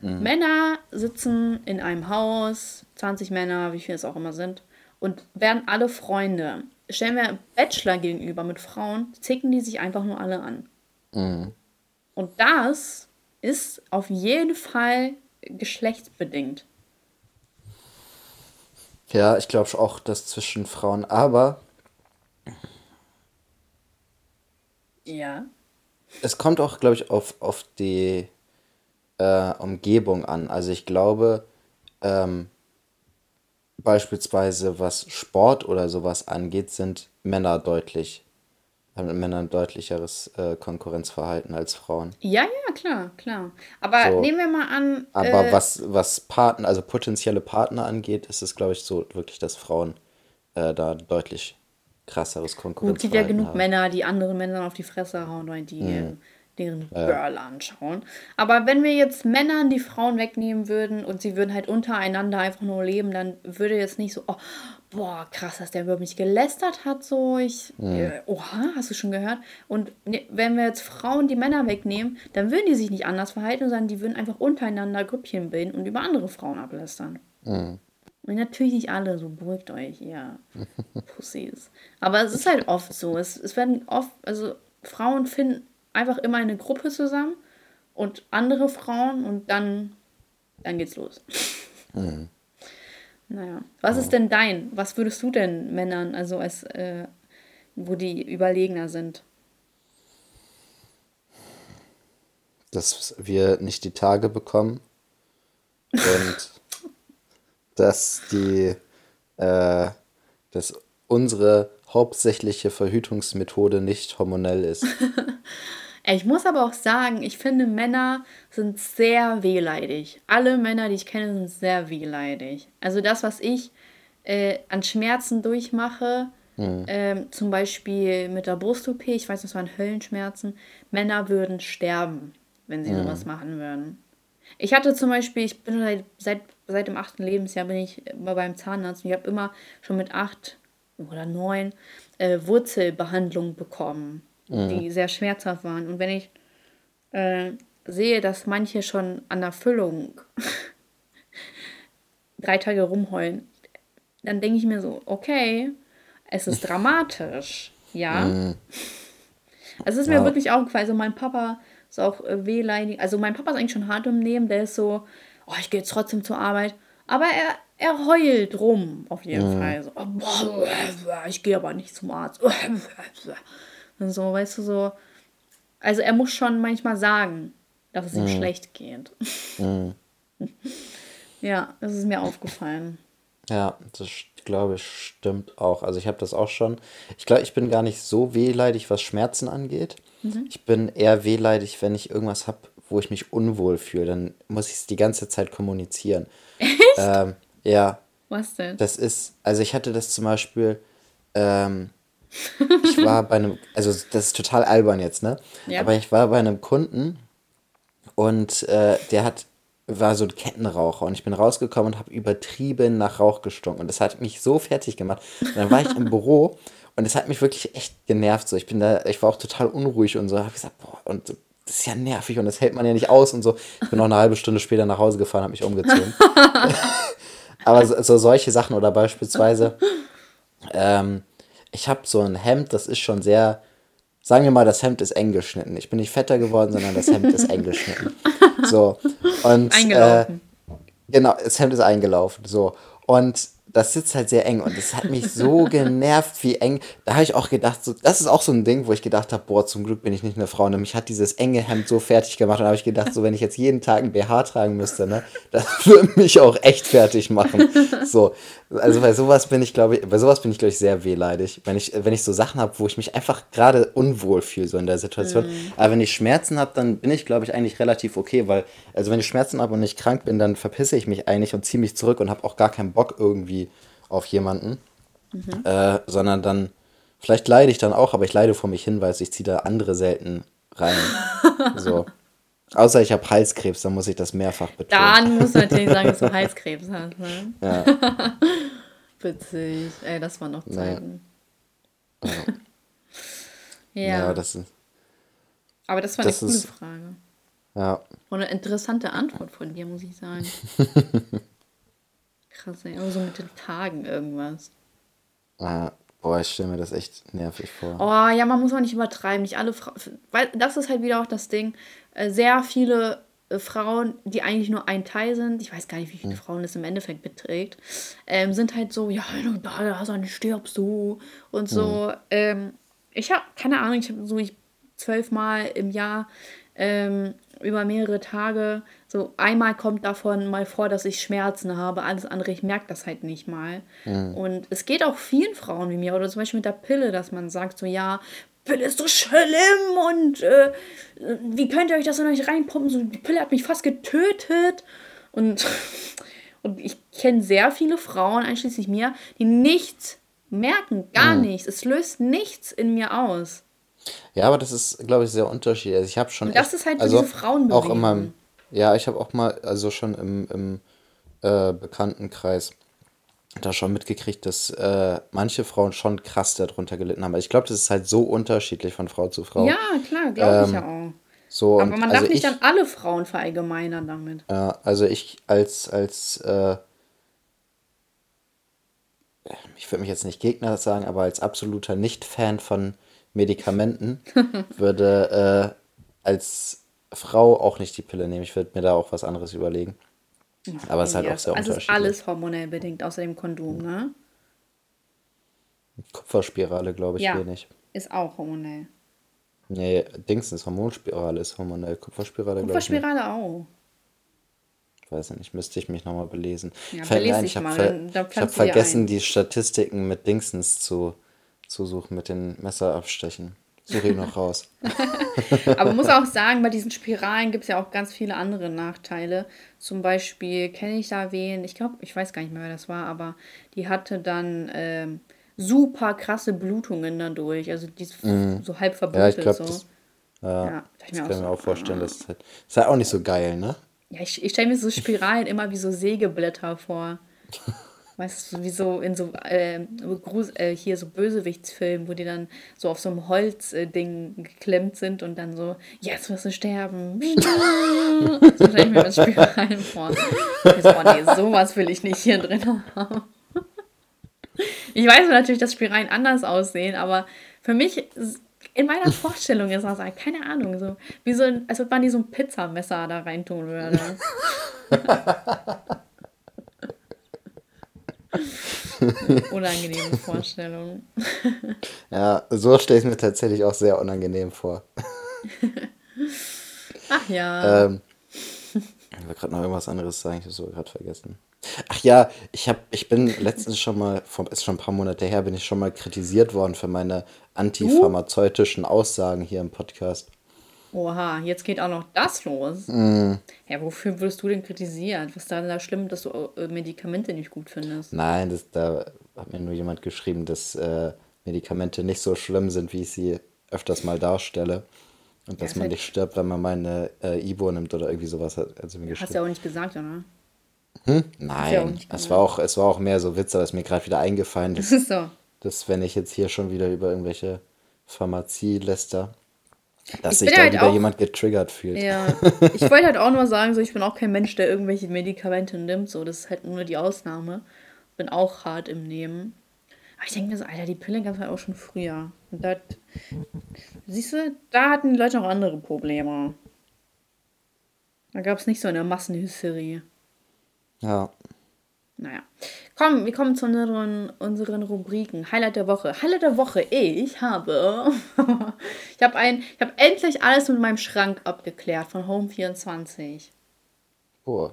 [SPEAKER 1] Mhm. Männer sitzen in einem Haus, 20 Männer, wie viele es auch immer sind, und werden alle Freunde. Stellen wir Bachelor gegenüber mit Frauen, zicken die sich einfach nur alle an. Mhm. Und das ist auf jeden Fall geschlechtsbedingt.
[SPEAKER 2] Ja, ich glaube auch, dass zwischen Frauen, aber. Ja. Es kommt auch, glaube ich, auf, auf die äh, Umgebung an. Also ich glaube, ähm, beispielsweise was Sport oder sowas angeht, sind Männer deutlich haben Männer ein deutlicheres äh, Konkurrenzverhalten als Frauen.
[SPEAKER 1] Ja, ja, klar, klar. Aber so, nehmen wir mal an.
[SPEAKER 2] Aber äh, was, was Partner, also potenzielle Partner angeht, ist es, glaube ich, so wirklich, dass Frauen äh, da deutlich krasseres Konkurrenzverhalten
[SPEAKER 1] haben. Es gibt ja genug haben. Männer, die andere Männer auf die Fresse hauen oder die mhm deren ja. Girl anschauen. Aber wenn wir jetzt Männern die Frauen wegnehmen würden und sie würden halt untereinander einfach nur leben, dann würde jetzt nicht so, oh, boah, krass, dass der über mich gelästert hat, so, ich, mhm. äh, oha, hast du schon gehört? Und ne, wenn wir jetzt Frauen die Männer wegnehmen, dann würden die sich nicht anders verhalten, sondern die würden einfach untereinander Grüppchen bilden und über andere Frauen ablästern. Mhm. Und natürlich nicht alle, so beruhigt euch, ja, Pussys. Aber es ist halt oft so, es, es werden oft, also Frauen finden einfach immer eine Gruppe zusammen und andere Frauen und dann, dann geht's los. Mhm. Naja. Was ist denn dein? Was würdest du denn Männern, also als äh, wo die überlegener sind?
[SPEAKER 2] Dass wir nicht die Tage bekommen und dass die äh, dass unsere hauptsächliche Verhütungsmethode nicht hormonell ist.
[SPEAKER 1] Ich muss aber auch sagen, ich finde, Männer sind sehr wehleidig. Alle Männer, die ich kenne, sind sehr wehleidig. Also das, was ich äh, an Schmerzen durchmache, mhm. äh, zum Beispiel mit der Brust-OP, ich weiß, das waren Höllenschmerzen, Männer würden sterben, wenn sie mhm. sowas machen würden. Ich hatte zum Beispiel, ich bin seit, seit, seit dem achten Lebensjahr bin ich immer beim Zahnarzt und ich habe immer schon mit acht oder neun äh, Wurzelbehandlung bekommen mhm. die sehr schmerzhaft waren. Und wenn ich äh, sehe, dass manche schon an der Füllung drei Tage rumheulen, dann denke ich mir so, okay, es ist dramatisch, ja. Mhm. Also es ist ja. mir wirklich aufgefallen, also mein Papa ist auch äh, wehleidig, also mein Papa ist eigentlich schon hart im Nehmen, der ist so, oh, ich gehe jetzt trotzdem zur Arbeit, aber er, er heult rum, auf jeden mhm. Fall. So, oh, ich gehe aber nicht zum Arzt. Und so, weißt du, so. Also er muss schon manchmal sagen, dass es ihm mhm. schlecht geht. Mhm. ja, das ist mir aufgefallen.
[SPEAKER 2] Ja, das glaube ich stimmt auch. Also ich habe das auch schon. Ich glaube, ich bin gar nicht so wehleidig, was Schmerzen angeht. Mhm. Ich bin eher wehleidig, wenn ich irgendwas habe, wo ich mich unwohl fühle. Dann muss ich es die ganze Zeit kommunizieren. Echt? Ähm, ja. Was denn? Das ist, also ich hatte das zum Beispiel, ähm, ich war bei einem, also das ist total albern jetzt, ne? Ja. Aber ich war bei einem Kunden und äh, der hat war so ein Kettenraucher und ich bin rausgekommen und habe übertrieben nach Rauch gestunken und das hat mich so fertig gemacht. Und dann war ich im Büro und es hat mich wirklich echt genervt. So, ich bin da, ich war auch total unruhig und so. Habe gesagt, boah, und das ist ja nervig und das hält man ja nicht aus und so. Ich bin noch eine halbe Stunde später nach Hause gefahren, habe mich umgezogen. Aber so, so, solche Sachen oder beispielsweise ähm, ich habe so ein Hemd, das ist schon sehr, sagen wir mal, das Hemd ist eng geschnitten. Ich bin nicht fetter geworden, sondern das Hemd ist eng geschnitten. So. Und, Eingelaufen. Äh, genau, das Hemd ist eingelaufen. So. Und das sitzt halt sehr eng und es hat mich so genervt, wie eng. Da habe ich auch gedacht, so, das ist auch so ein Ding, wo ich gedacht habe, boah, zum Glück bin ich nicht eine Frau. Und mich hat dieses enge Hemd so fertig gemacht und habe ich gedacht, so wenn ich jetzt jeden Tag ein BH tragen müsste, ne, das würde mich auch echt fertig machen. So, also bei sowas bin ich, glaube ich, bei sowas bin ich, glaube ich, sehr wehleidig. Wenn ich, wenn ich so Sachen habe, wo ich mich einfach gerade unwohl fühle, so in der Situation. Mhm. Aber wenn ich Schmerzen habe, dann bin ich, glaube ich, eigentlich relativ okay, weil, also wenn ich Schmerzen habe und nicht krank bin, dann verpisse ich mich eigentlich und ziehe mich zurück und habe auch gar keinen Bock irgendwie auf jemanden, mhm. äh, sondern dann, vielleicht leide ich dann auch, aber ich leide vor mich hin, weil ich ziehe da andere selten rein. so. Außer ich habe Halskrebs, dann muss ich das mehrfach
[SPEAKER 1] betonen. Dann musst du natürlich sagen, dass du Halskrebs hast. Ne? Ja. Witzig. Ey, das waren noch Zeiten. Ja.
[SPEAKER 2] Ja, ja das ist.
[SPEAKER 1] Aber das war das eine coole Frage. Ja. Und eine interessante Antwort von dir, muss ich sagen. Krass, ey. Aber so mit den Tagen irgendwas.
[SPEAKER 2] Ja. Boah, ich stelle mir das echt nervig vor.
[SPEAKER 1] Oh, ja, man muss auch nicht übertreiben. Nicht alle Frauen. Weil das ist halt wieder auch das Ding. Äh, sehr viele äh, Frauen, die eigentlich nur ein Teil sind, ich weiß gar nicht, wie viele hm. Frauen das im Endeffekt beträgt, ähm, sind halt so, ja, da hast, dann stirbst du und so. Hm. Ähm, ich habe, keine Ahnung, ich habe so ich zwölfmal im Jahr ähm, über mehrere Tage. So einmal kommt davon mal vor, dass ich Schmerzen habe, alles andere, ich merke das halt nicht mal. Mhm. Und es geht auch vielen Frauen wie mir, oder zum Beispiel mit der Pille, dass man sagt, so ja, Pille ist so schlimm und äh, wie könnt ihr euch das in euch reinpumpen? So, die Pille hat mich fast getötet. Und, und ich kenne sehr viele Frauen, einschließlich mir, die nichts merken, gar mhm. nichts. Es löst nichts in mir aus.
[SPEAKER 2] Ja, aber das ist, glaube ich, sehr unterschiedlich. Also ich habe schon. Und das echt, ist halt also diese Frauenbewegung. Auch meinem, ja, ich habe auch mal, also schon im, im äh, Bekanntenkreis da schon mitgekriegt, dass äh, manche Frauen schon krass darunter gelitten haben. Aber ich glaube, das ist halt so unterschiedlich von Frau zu Frau.
[SPEAKER 1] Ja, klar, glaube ähm, ich ja auch. So, aber man darf also nicht ich, dann alle Frauen verallgemeinern damit.
[SPEAKER 2] Ja, also ich als, als äh, ich würde mich jetzt nicht Gegner sagen, aber als absoluter Nicht-Fan von Medikamenten würde äh, als Frau auch nicht die Pille nehmen. Ich würde mir da auch was anderes überlegen. Okay, Aber es ist halt
[SPEAKER 1] auch sehr also unterschiedlich. Also ist alles hormonell bedingt, außer dem Kondom, ne?
[SPEAKER 2] Kupferspirale, glaube ich,
[SPEAKER 1] ja, wenig. Ist auch hormonell.
[SPEAKER 2] Nee, Dingsens, Hormonspirale ist hormonell. Kupferspirale,
[SPEAKER 1] Kupferspirale ich, auch.
[SPEAKER 2] Weiß ich nicht, müsste ich mich nochmal belesen. Ja, Fällt mir ein, ich habe ver hab vergessen, die Statistiken mit Dingsens zu, zu suchen, mit den Messerabstechen. Suche ich noch raus.
[SPEAKER 1] Aber muss auch sagen, bei diesen Spiralen gibt es ja auch ganz viele andere Nachteile. Zum Beispiel kenne ich da wen, ich glaube, ich weiß gar nicht mehr, wer das war, aber die hatte dann ähm, super krasse Blutungen dadurch. Also die ist mm. so halb verblutet. Ja, ich glaube, so. das,
[SPEAKER 2] ja, ja, das kann ich mir auch vorstellen. Das ist, halt, ist halt auch nicht so geil, ne?
[SPEAKER 1] Ja, ich, ich stelle mir so Spiralen immer wie so Sägeblätter vor. Weißt du, wie so in so äh, äh, hier so Bösewichtsfilmen, wo die dann so auf so einem Holzding äh, geklemmt sind und dann so, jetzt wirst du sterben. so stelle ich mir das Spiel rein vor. Ich so, oh nee, sowas will ich nicht hier drin haben. Ich weiß natürlich, dass Spielereien anders aussehen, aber für mich, in meiner Vorstellung ist das halt, keine Ahnung, so, wie so, als ob man die so ein Pizzamesser da reintun würde. Unangenehme Vorstellung.
[SPEAKER 2] ja, so stelle ich es mir tatsächlich auch sehr unangenehm vor.
[SPEAKER 1] Ach ja.
[SPEAKER 2] Ähm, ich wollte gerade noch irgendwas anderes sagen, ich habe es gerade vergessen. Ach ja, ich, hab, ich bin letztens schon mal, ist schon ein paar Monate her, bin ich schon mal kritisiert worden für meine antipharmazeutischen Aussagen hier im Podcast.
[SPEAKER 1] Oha, jetzt geht auch noch das los. Mm. Ja, wofür würdest du denn kritisiert? Was ist da, da schlimm, dass du äh, Medikamente nicht gut findest?
[SPEAKER 2] Nein, das, da hat mir nur jemand geschrieben, dass äh, Medikamente nicht so schlimm sind, wie ich sie öfters mal darstelle. Und dass ja, man nicht stirbt, wenn man meine äh, Ibo nimmt oder irgendwie sowas. Hat, also mir
[SPEAKER 1] Hast du ja auch nicht gesagt, oder?
[SPEAKER 2] Hm? Nein, ja es, war auch, es war auch mehr so Witz, aber es ist mir gerade wieder eingefallen, dass, so. dass wenn ich jetzt hier schon wieder über irgendwelche Pharmazie läster, dass sich da halt wieder auch, jemand getriggert fühlt.
[SPEAKER 1] Ja, ich wollte halt auch nur sagen, so, ich bin auch kein Mensch, der irgendwelche Medikamente nimmt. So, das ist halt nur die Ausnahme. Bin auch hart im Nehmen. Aber ich denke mir so, Alter, die Pille gab es halt auch schon früher. Und das, siehst du, da hatten die Leute auch andere Probleme. Da gab es nicht so eine Massenhysterie.
[SPEAKER 2] Ja.
[SPEAKER 1] Naja. Komm, wir kommen zu unseren, unseren Rubriken. Highlight der Woche. Highlight der Woche. Ich habe. ich habe ein, ich habe endlich alles mit meinem Schrank abgeklärt von Home24.
[SPEAKER 2] Oh.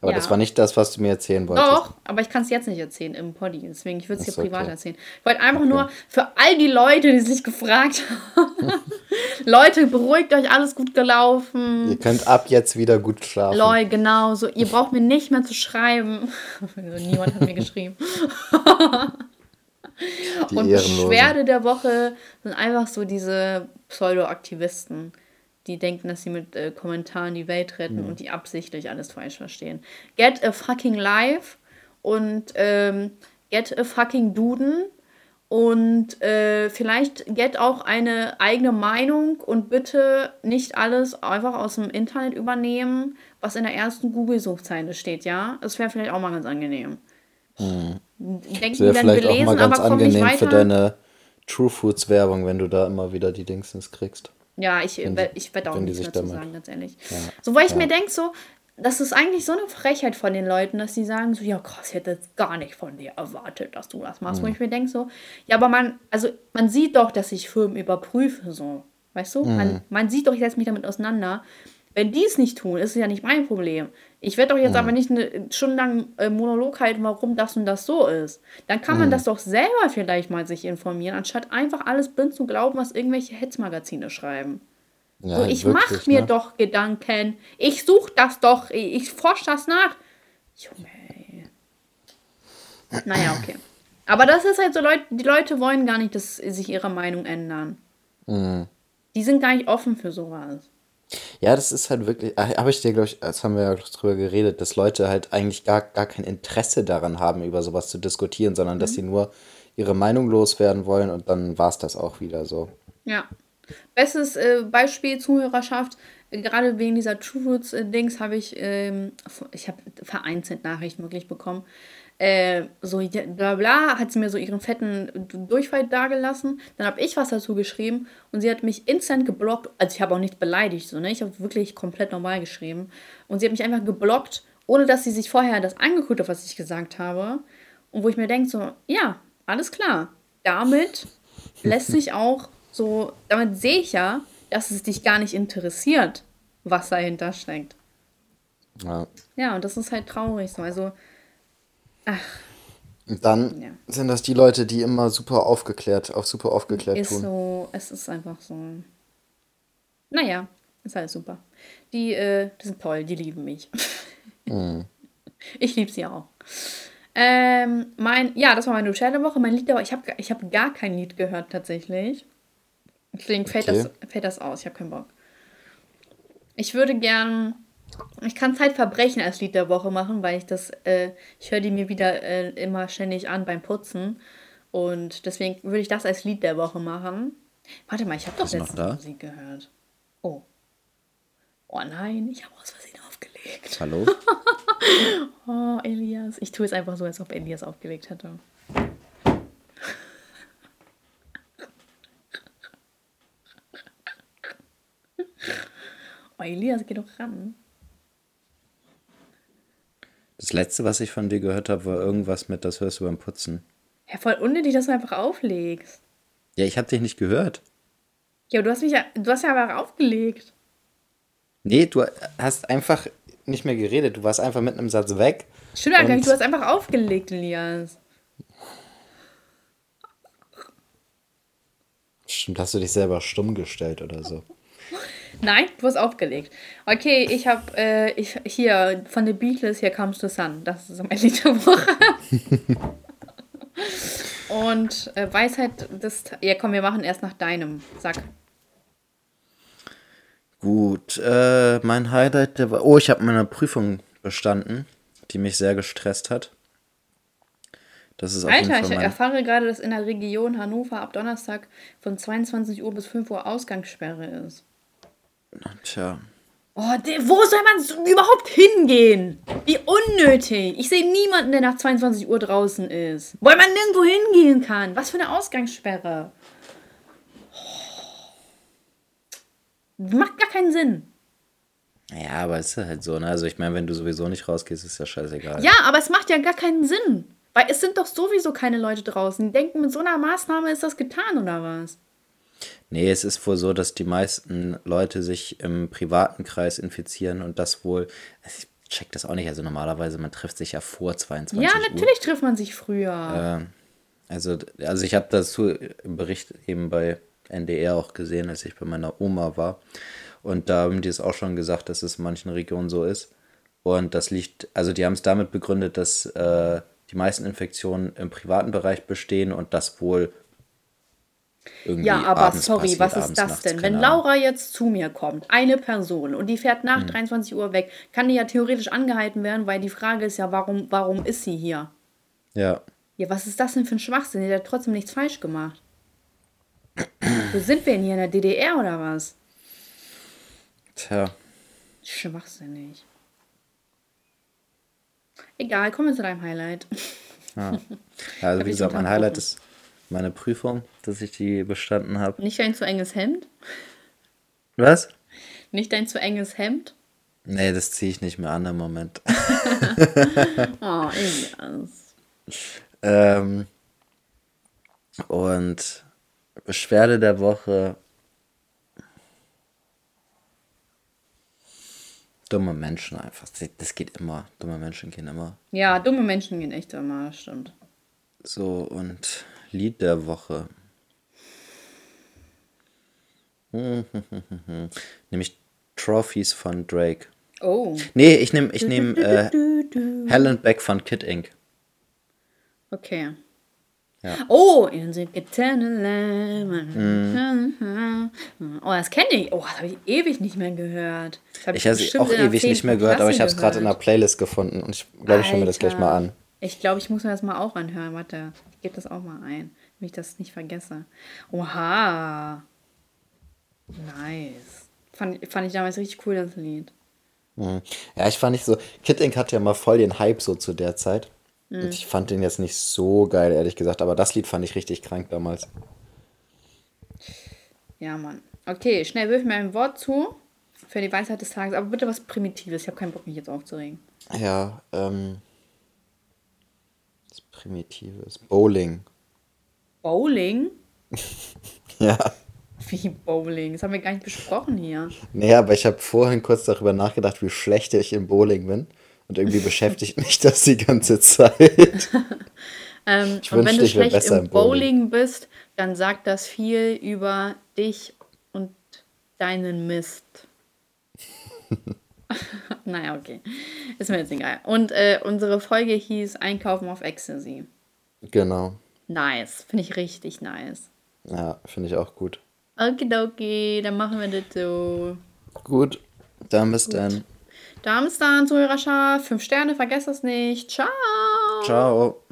[SPEAKER 2] Aber ja. das war nicht das, was du mir erzählen wolltest.
[SPEAKER 1] Doch, aber ich kann es jetzt nicht erzählen im Poddy. Deswegen, ich würde es dir privat okay. erzählen. Ich wollte einfach okay. nur für all die Leute, die sich gefragt haben. Leute, beruhigt euch, alles gut gelaufen.
[SPEAKER 2] Ihr könnt ab jetzt wieder gut schlafen.
[SPEAKER 1] Leute, genau. So, ihr braucht mir nicht mehr zu schreiben. Niemand hat mir geschrieben. Die Und Beschwerde der Woche sind einfach so diese Pseudo-Aktivisten die denken, dass sie mit äh, Kommentaren die Welt retten mhm. und die absichtlich alles falsch verstehen. Get a fucking life und ähm, get a fucking Duden Und äh, vielleicht get auch eine eigene Meinung und bitte nicht alles einfach aus dem Internet übernehmen, was in der ersten Google-Suchzeile steht, ja? Das wäre vielleicht auch mal ganz angenehm. Hm. Denken das wäre vielleicht
[SPEAKER 2] belesen, auch mal ganz angenehm für deine True Foods Werbung, wenn du da immer wieder die Dingsens kriegst.
[SPEAKER 1] Ja, ich, wenn, ich werde auch nichts dazu sagen, ganz ehrlich. Ja. So, weil ich ja. mir denke, so, das ist eigentlich so eine Frechheit von den Leuten, dass sie sagen so, ja krass, ich hätte jetzt gar nicht von dir erwartet, dass du das machst. Mhm. Wo ich mir denke so, ja, aber man, also man sieht doch, dass ich Firmen überprüfe, so. Weißt du? Mhm. Man, man sieht doch, ich setze mich damit auseinander. Wenn die es nicht tun, ist es ja nicht mein Problem. Ich werde doch jetzt mhm. aber nicht eine stundenlang äh, Monolog halten, warum das und das so ist. Dann kann man mhm. das doch selber vielleicht mal sich informieren, anstatt einfach alles blind zu glauben, was irgendwelche Hetzmagazine schreiben. Ja, so, ich mache mir ne? doch Gedanken. Ich suche das doch. Ich, ich forsche das nach. Junge. Ey. Naja, okay. Aber das ist halt so, Leute, die Leute wollen gar nicht, dass sich ihre Meinung ändern. Mhm. Die sind gar nicht offen für sowas.
[SPEAKER 2] Ja, das ist halt wirklich, äh, habe ich dir, glaube ich, das haben wir ja drüber geredet, dass Leute halt eigentlich gar, gar kein Interesse daran haben, über sowas zu diskutieren, sondern mhm. dass sie nur ihre Meinung loswerden wollen und dann war es das auch wieder so.
[SPEAKER 1] Ja. Bestes äh, Beispiel Zuhörerschaft, äh, gerade wegen dieser Truths-Dings habe ich, ähm, ich habe vereinzelt Nachrichten wirklich bekommen. Äh, so bla bla, hat sie mir so ihren fetten Durchfall dagelassen. Dann habe ich was dazu geschrieben und sie hat mich instant geblockt. Also ich habe auch nicht beleidigt, so, ne? Ich habe wirklich komplett normal geschrieben. Und sie hat mich einfach geblockt, ohne dass sie sich vorher das angeguckt hat, was ich gesagt habe. Und wo ich mir denke, so, ja, alles klar. Damit lässt sich auch so, damit sehe ich ja, dass es dich gar nicht interessiert, was dahinter steckt. Ja. Ja, und das ist halt traurig so. Also, ach.
[SPEAKER 2] Und dann ja. sind das die Leute, die immer super aufgeklärt, auf super aufgeklärt
[SPEAKER 1] ist tun. so, es ist einfach so. Naja, ist alles super. Die, äh, die sind toll, die lieben mich. Mhm. Ich liebe sie auch. Ähm, mein, ja, das war meine Nutella-Woche. Mein Lied, aber ich habe ich hab gar kein Lied gehört tatsächlich. Deswegen fällt, okay. das, fällt das aus. Ich habe keinen Bock. Ich würde gern. Ich kann Zeitverbrechen als Lied der Woche machen, weil ich das. Äh, ich höre die mir wieder äh, immer ständig an beim Putzen. Und deswegen würde ich das als Lied der Woche machen. Warte mal, ich habe doch letztens Musik gehört. Oh. Oh nein, ich habe aus Versehen aufgelegt. Hallo? oh, Elias. Ich tue es einfach so, als ob Elias aufgelegt hätte. Oh, Elias, geh doch ran.
[SPEAKER 2] Das letzte, was ich von dir gehört habe, war irgendwas mit, das hörst du beim Putzen.
[SPEAKER 1] Ja, voll unnötig, dass du einfach auflegst.
[SPEAKER 2] Ja, ich habe dich nicht gehört.
[SPEAKER 1] Ja, du hast mich ja, du hast ja einfach aufgelegt.
[SPEAKER 2] Nee, du hast einfach nicht mehr geredet. Du warst einfach mit einem Satz weg.
[SPEAKER 1] Stimmt gar nicht, du hast einfach aufgelegt, Elias.
[SPEAKER 2] Stimmt, hast du dich selber stumm gestellt oder so.
[SPEAKER 1] Nein, du hast aufgelegt. Okay, ich habe äh, ich, hier von den Beatles, hier Comes the Sun. Das ist mein Lied der Woche. Und äh, Weisheit des. Ja, komm, wir machen erst nach deinem. Sag.
[SPEAKER 2] Gut, äh, mein Highlight der war. Oh, ich habe meine Prüfung bestanden, die mich sehr gestresst hat.
[SPEAKER 1] Das ist Alter, ich erfahre gerade, dass in der Region Hannover ab Donnerstag von 22 Uhr bis 5 Uhr Ausgangssperre ist. Tja. Oh, wo soll man überhaupt hingehen? Wie unnötig. Ich sehe niemanden, der nach 22 Uhr draußen ist. Weil man nirgendwo hingehen kann. Was für eine Ausgangssperre. Macht gar keinen Sinn.
[SPEAKER 2] Ja, aber es ist halt so, ne? Also ich meine, wenn du sowieso nicht rausgehst, ist ja scheißegal.
[SPEAKER 1] Ja, aber es macht ja gar keinen Sinn. Weil es sind doch sowieso keine Leute draußen. Die denken, mit so einer Maßnahme ist das getan, oder was?
[SPEAKER 2] Nee, es ist wohl so, dass die meisten Leute sich im privaten Kreis infizieren und das wohl. Also ich check das auch nicht. Also normalerweise, man trifft sich ja vor 22
[SPEAKER 1] Ja, natürlich Uhr. trifft man sich früher.
[SPEAKER 2] Äh, also, also ich habe dazu im Bericht eben bei NDR auch gesehen, als ich bei meiner Oma war. Und da haben die es auch schon gesagt, dass es in manchen Regionen so ist. Und das liegt, also die haben es damit begründet, dass äh, die meisten Infektionen im privaten Bereich bestehen und das wohl
[SPEAKER 1] irgendwie ja, aber sorry, was ist das denn? Wenn Laura jetzt zu mir kommt, eine Person, und die fährt nach hm. 23 Uhr weg, kann die ja theoretisch angehalten werden, weil die Frage ist ja, warum, warum ist sie hier? Ja. Ja, was ist das denn für ein Schwachsinn? Der hat trotzdem nichts falsch gemacht. Wo sind wir denn hier in der DDR oder was? Tja. Schwachsinnig. Egal, kommen wir zu deinem Highlight.
[SPEAKER 2] Ja. Also wie gesagt, mein Highlight ist meine Prüfung, dass ich die bestanden habe.
[SPEAKER 1] Nicht dein zu enges Hemd?
[SPEAKER 2] Was?
[SPEAKER 1] Nicht dein zu enges Hemd?
[SPEAKER 2] Nee, das ziehe ich nicht mehr an im Moment. oh, Elias. ähm, und Beschwerde der Woche. Dumme Menschen einfach. Das geht immer. Dumme Menschen gehen immer.
[SPEAKER 1] Ja, dumme Menschen gehen echt immer, stimmt.
[SPEAKER 2] So, und Lied der Woche. Nämlich Trophies von Drake. Oh. Nee, ich nehme ich nehm, äh, Helen Beck von Kid Inc.
[SPEAKER 1] Okay. Ja. Oh, in the mm. Oh, das kenne ich. Oh, das habe ich ewig nicht mehr gehört.
[SPEAKER 2] ich habe es auch ewig nicht mehr gehört, aber ich habe es gerade in der Playlist gefunden und ich glaube, ich höre mir das gleich mal an.
[SPEAKER 1] Ich glaube, ich muss mir das mal auch anhören. Warte, gebe das auch mal ein, damit ich das nicht vergesse. Oha. Nice. Fand, fand ich damals richtig cool, das Lied.
[SPEAKER 2] Mhm. Ja, ich fand nicht so. Kid Ink hatte ja mal voll den Hype so zu der Zeit. Mhm. Und ich fand den jetzt nicht so geil, ehrlich gesagt. Aber das Lied fand ich richtig krank damals.
[SPEAKER 1] Ja, Mann. Okay, schnell wirf mir ein Wort zu für die Weisheit des Tages. Aber bitte was Primitives. Ich habe keinen Bock, mich jetzt aufzuregen.
[SPEAKER 2] Ja, ähm. Primitives. Bowling.
[SPEAKER 1] Bowling? ja. Wie Bowling? Das haben wir gar nicht besprochen hier.
[SPEAKER 2] Nee, aber ich habe vorhin kurz darüber nachgedacht, wie schlecht ich im Bowling bin. Und irgendwie beschäftigt mich das die ganze Zeit.
[SPEAKER 1] ähm, ich und wenn du schlecht im, im Bowling. Bowling bist, dann sagt das viel über dich und deinen Mist. naja, okay. Ist mir jetzt egal. Und äh, unsere Folge hieß Einkaufen auf Ecstasy. Genau. Nice. Finde ich richtig nice.
[SPEAKER 2] Ja, finde ich auch gut.
[SPEAKER 1] Okidoki, dann machen wir das so.
[SPEAKER 2] Gut, dann bis Gut. dann.
[SPEAKER 1] Dann bis dann, Zuhörerschaft. Fünf Sterne, vergesst das nicht. Ciao. Ciao.